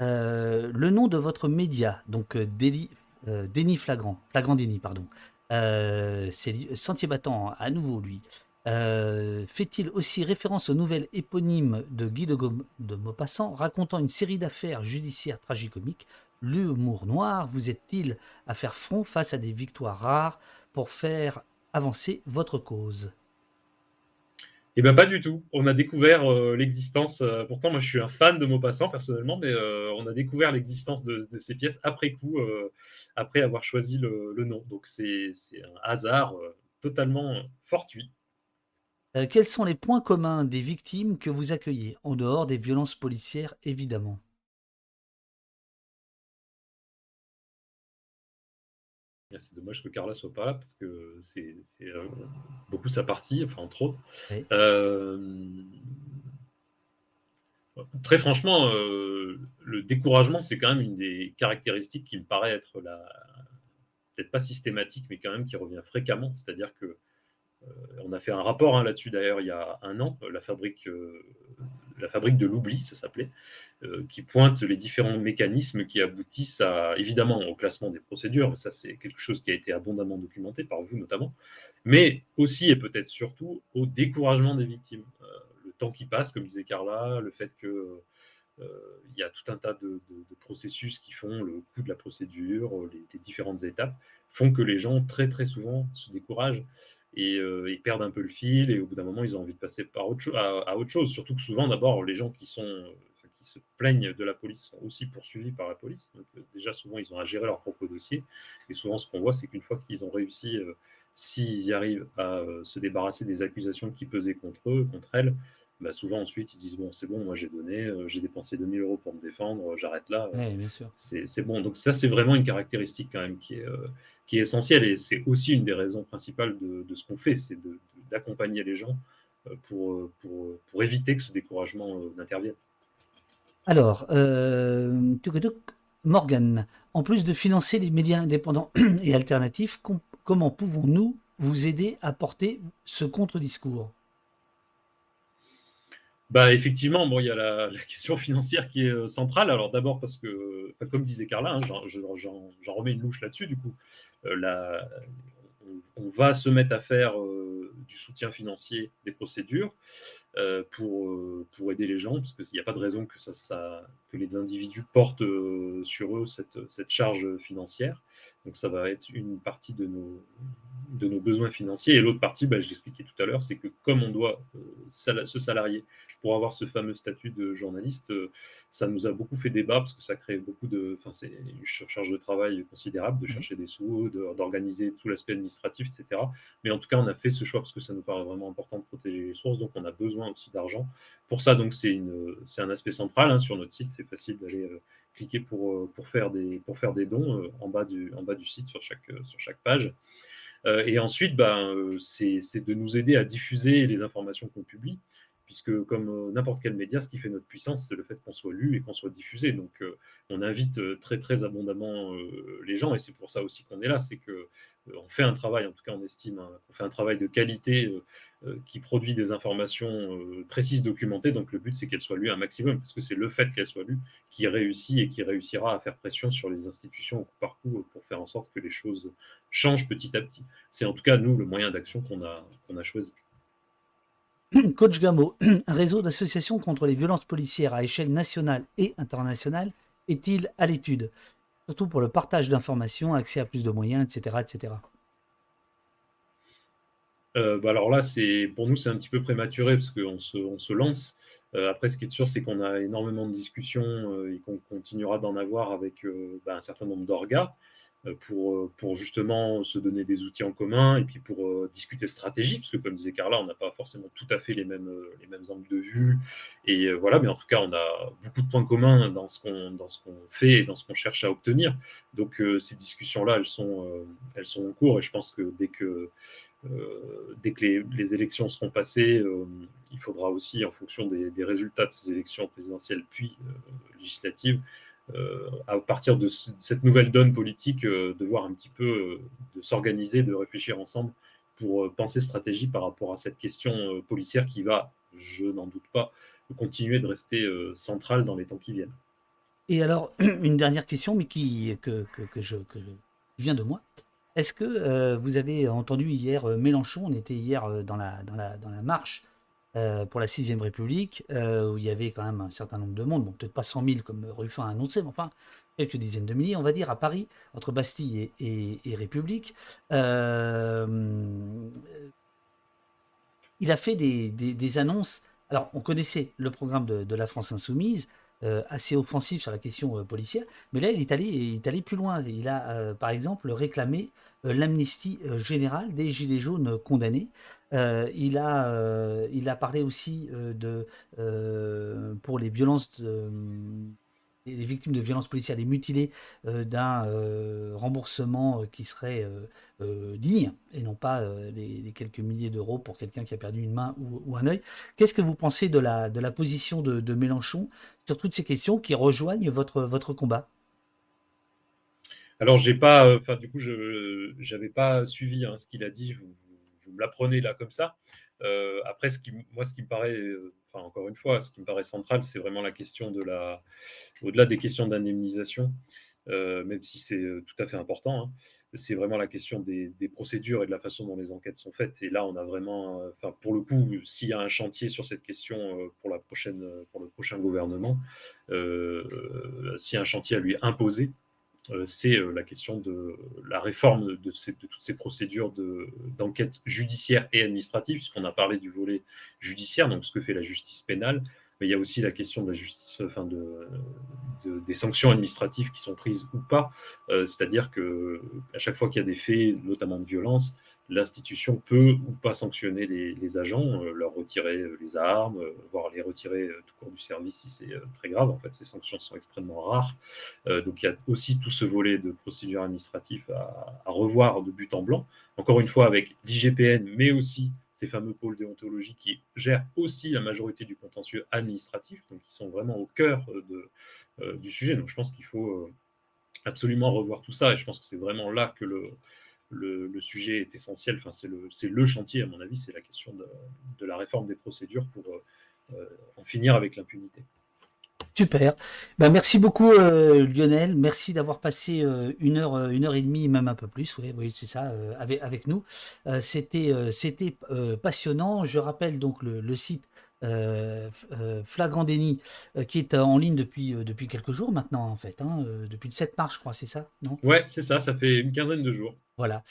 le nom de votre média, donc Daily euh, Denis Flagrant, pardon. Euh, c'est Sentier Battant, à nouveau lui. Euh, fait-il aussi référence aux nouvelles éponymes de Guy de, de Maupassant racontant une série d'affaires judiciaires tragicomiques? L'humour noir vous est-il à faire front face à des victoires rares pour faire avancer votre cause eh bien, pas du tout. On a découvert l'existence. pourtant, moi, je suis un fan de Maupassant personnellement, mais on a découvert l'existence de, de, ces pièces après coup après avoir choisi le, nom. Donc c'est un hasard euh, totalement fortuit. Euh, quels sont les points communs des victimes que vous accueillez, en dehors des violences policières, évidemment? C'est dommage que Carla soit pas là parce que c'est euh, beaucoup sa partie, enfin entre autres. Très franchement, euh, le découragement, c'est quand même une des caractéristiques qui me paraît être la, peut-être pas systématique, mais quand même qui revient fréquemment. C'est-à-dire que euh, on a fait un rapport hein, là-dessus d'ailleurs il y a un an, la fabrique, euh, la fabrique de l'oubli, ça s'appelait, qui pointe les différents mécanismes qui aboutissent évidemment au classement des procédures, ça c'est quelque chose qui a été abondamment documenté par vous notamment, mais aussi et peut-être surtout au découragement des victimes temps qui passe, comme disait Carla, le fait qu'il euh, y a tout un tas de, processus qui font le coût de la procédure, les, différentes étapes, font que les gens très très souvent se découragent et, euh, ils perdent un peu le fil et au bout d'un moment ils ont envie de passer par à, autre chose. Surtout que souvent d'abord les gens qui sont qui se plaignent de la police sont aussi poursuivis par la police. Donc, euh, déjà souvent ils ont à gérer leur propre dossier et souvent ce qu'on voit c'est qu'une fois qu'ils ont réussi, s'ils y arrivent à se débarrasser des accusations qui pesaient contre eux, contre elles, bah, souvent ensuite ils disent bon c'est bon moi j'ai donné, j'ai dépensé 2000 euros pour me défendre, j'arrête là. bien sûr. C'est bon. Donc ça c'est vraiment une caractéristique quand même qui est, qui est essentielle et c'est aussi une des raisons principales de, de ce qu'on fait, c'est d'accompagner les gens pour, pour, pour, éviter que ce découragement n'intervienne. Alors, euh, Morgan, en plus de financer les médias indépendants et alternatifs, comment pouvons-nous vous aider à porter ce contre-discours? Bah, effectivement, bon, il y a la, question financière qui est euh, centrale. Alors d'abord parce que, comme disait Carla, hein, j'en remets une louche là-dessus, du coup, euh, on, va se mettre à faire du soutien financier des procédures euh, pour, euh, pour aider les gens, parce qu'il n'y a pas de raison que, les individus portent sur eux cette, cette, charge financière. Donc ça va être une partie de nos, de nos besoins financiers. Et l'autre partie, bah, je l'expliquais tout à l'heure, c'est que comme on doit se salarier pour avoir ce fameux statut de journaliste, ça nous a beaucoup fait débat parce que ça crée beaucoup de. Enfin, c'est une charge de travail considérable de mmh. chercher des sous, d'organiser tout l'aspect administratif, etc. Mais en tout cas, on a fait ce choix parce que ça nous paraît vraiment important de protéger les sources, donc on a besoin aussi d'argent. Pour ça, donc c'est un aspect central hein, sur notre site. C'est facile d'aller euh, cliquer pour, euh, pour, faire des, pour faire des dons euh, en, bas du, en bas du site sur chaque, sur chaque page. et ensuite, ben, c'est de nous aider à diffuser les informations qu'on publie puisque comme euh, n'importe quel média, ce qui fait notre puissance, c'est le fait qu'on soit lu et qu'on soit diffusé. Donc euh, on invite euh, très très abondamment les gens, et c'est pour ça aussi qu'on est là, c'est que on fait un travail, en tout cas on estime, hein, on fait un travail de qualité qui produit des informations précises, documentées. Donc le but c'est qu'elles soient lues un maximum, parce que c'est le fait qu'elles soient lues qui réussit et qui réussira à faire pression sur les institutions au coup par coup pour faire en sorte que les choses changent petit à petit. C'est en tout cas nous le moyen d'action qu'on a, qu'on a choisi. Coach Gamo, un réseau d'associations contre les violences policières à échelle nationale et internationale est-il à l'étude? Surtout pour le partage d'informations, accès à plus de moyens, etc. etc. Euh, bah alors là, pour nous, c'est un petit peu prématuré parce qu'on se, lance. Euh, après, ce qui est sûr, c'est qu'on a énormément de discussions euh, et qu'on continuera d'en avoir avec bah, un certain nombre d'orgas. Euh, pour, euh, pour justement se donner des outils en commun et puis pour euh, discuter stratégie, parce que comme disait Carla, on n'a pas forcément tout à fait les mêmes, les mêmes angles de vue. Et voilà, mais en tout cas, on a beaucoup de points communs dans ce qu'on, qu'on fait et dans ce qu'on cherche à obtenir. Donc ces discussions-là, elles sont, elles sont en cours et je pense que dès que, dès que les, les, élections seront passées, il faudra aussi, en fonction des, résultats de ces élections présidentielles puis législatives, à partir de cette nouvelle donne politique, euh, de voir un petit peu, euh, de s'organiser, de réfléchir ensemble pour penser stratégie par rapport à cette question policière qui va, je n'en doute pas, continuer de rester centrale dans les temps qui viennent. Et alors, une dernière question, mais qui, que, que, je, vient de moi. Est-ce que vous avez entendu hier Mélenchon On était hier dans la, dans la, dans la marche euh, pour la 6ème République, euh, où il y avait quand même un certain nombre de monde, peut-être pas 100 000 comme Ruffin a annoncé, mais enfin quelques dizaines de milliers, on va dire, à Paris, entre Bastille et, République. Euh, il a fait des, annonces. Alors, on connaissait le programme de, la France Insoumise, assez offensif sur la question policière, mais là, il est allé, plus loin. Il a, par exemple, réclamé euh, l'amnistie euh, générale des Gilets jaunes condamnés. Euh, il, a, il a parlé aussi de, pour les violences, les victimes de violences policières, les mutilés, d'un remboursement qui serait digne et non pas les, quelques milliers d'euros pour quelqu'un qui a perdu une main ou, un œil. Qu'est-ce que vous pensez de la, de la position de, Mélenchon sur toutes ces questions qui rejoignent votre, votre combat? Alors, j'ai pas, euh, du coup, je n'avais pas suivi hein, ce qu'il a dit. Vous, vous me l'apprenez là comme ça. Euh, après, ce qui, moi, ce qui me paraît, euh, enfin, encore une fois, ce qui me paraît central, c'est vraiment la question de la, au-delà des questions d'indemnisation, même si c'est tout à fait important. Hein, c'est vraiment la question des, procédures et de la façon dont les enquêtes sont faites. Et là, on a vraiment, enfin, pour le coup, s'il y a un chantier sur cette question pour la prochaine, pour le prochain gouvernement, s'il y a un chantier à lui imposer, euh, c'est euh, la question de la réforme de, toutes ces procédures d'enquête judiciaire et administrative, puisqu'on a parlé du volet judiciaire, donc ce que fait la justice pénale, mais il y a aussi la question de la justice, enfin de, des sanctions administratives qui sont prises ou pas. Euh, c'est-à-dire que à chaque fois qu'il y a des faits, notamment de violence, l'institution peut ou pas sanctionner les, agents, leur retirer les armes, voire les retirer tout court du service si c'est très grave. En fait, ces sanctions sont extrêmement rares. donc il y a aussi tout ce volet de procédure administrative à, revoir de but en blanc. Encore une fois, avec l'IGPN, mais aussi ces fameux pôles déontologie qui gèrent aussi la majorité du contentieux administratif, donc qui sont vraiment au cœur euh, du sujet. Donc je pense qu'il faut euh, absolument revoir tout ça, et je pense que c'est vraiment là que le, le, sujet est essentiel. Enfin, c'est le, le, chantier, à mon avis, c'est la question de, de, la réforme des procédures pour euh, en finir avec l'impunité. Super. Ben, merci beaucoup euh, Lionel. Merci d'avoir passé euh, une heure, euh, une heure et demie, même un peu plus. Oui c'est ça, avec, avec nous. c'était, c'était passionnant. Je rappelle donc le, le site euh, euh, Flagrant Déni, euh, qui est en ligne depuis, depuis quelques jours maintenant, en fait. Hein, depuis le 7 mars, je crois, c'est ça non? Ouais, c'est ça, ça fait une quinzaine de jours. Voilà.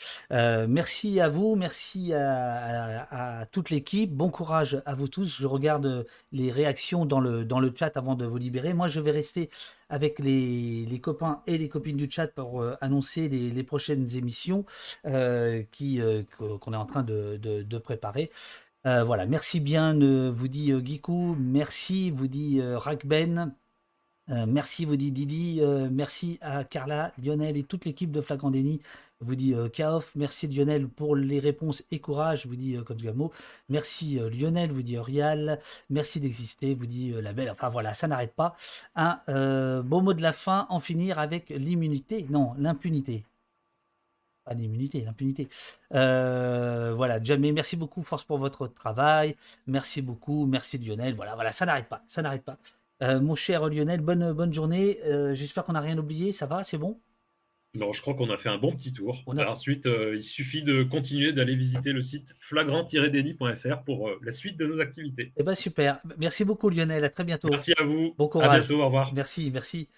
merci à vous, merci à, toute l'équipe. Bon courage à vous tous. Je regarde les réactions dans le, dans le chat avant de vous libérer. Moi, je vais rester avec les, les copains et les copines du chat pour annoncer les, les, prochaines émissions qui, qu'on est en train de, de, de préparer. Euh, voilà, merci bien, euh, vous dit euh, Gikou, merci, vous dit Rakben, merci, vous dit Didi, merci à Carla, Lionel et toute l'équipe de Flagrant vous dit Kaof, merci Lionel pour les réponses et courage, vous dit Coach Gamo, merci Lionel, vous dit Orial, merci d'exister, vous dit la belle, enfin voilà, ça n'arrête pas. Un beau mot de la fin, en finir avec l'immunité, non, l'impunité pas d'immunité, l'impunité. Euh, voilà, Jamais, merci beaucoup, Force pour votre travail. Merci beaucoup, merci Lionel. Voilà, voilà, ça n'arrête pas, ça n'arrête pas. Euh, mon cher Lionel, bonne, bonne journée. Euh, j'espère qu'on n'a rien oublié. Ça va, c'est bon? Non, je crois qu'on a fait un bon petit tour. Ensuite, il suffit de continuer d'aller visiter le site flagrant-déni.fr pour la suite de nos activités. Eh ben super. Merci beaucoup Lionel. À très bientôt. Merci à vous. Bon courage. À bientôt. Au revoir. Merci, merci.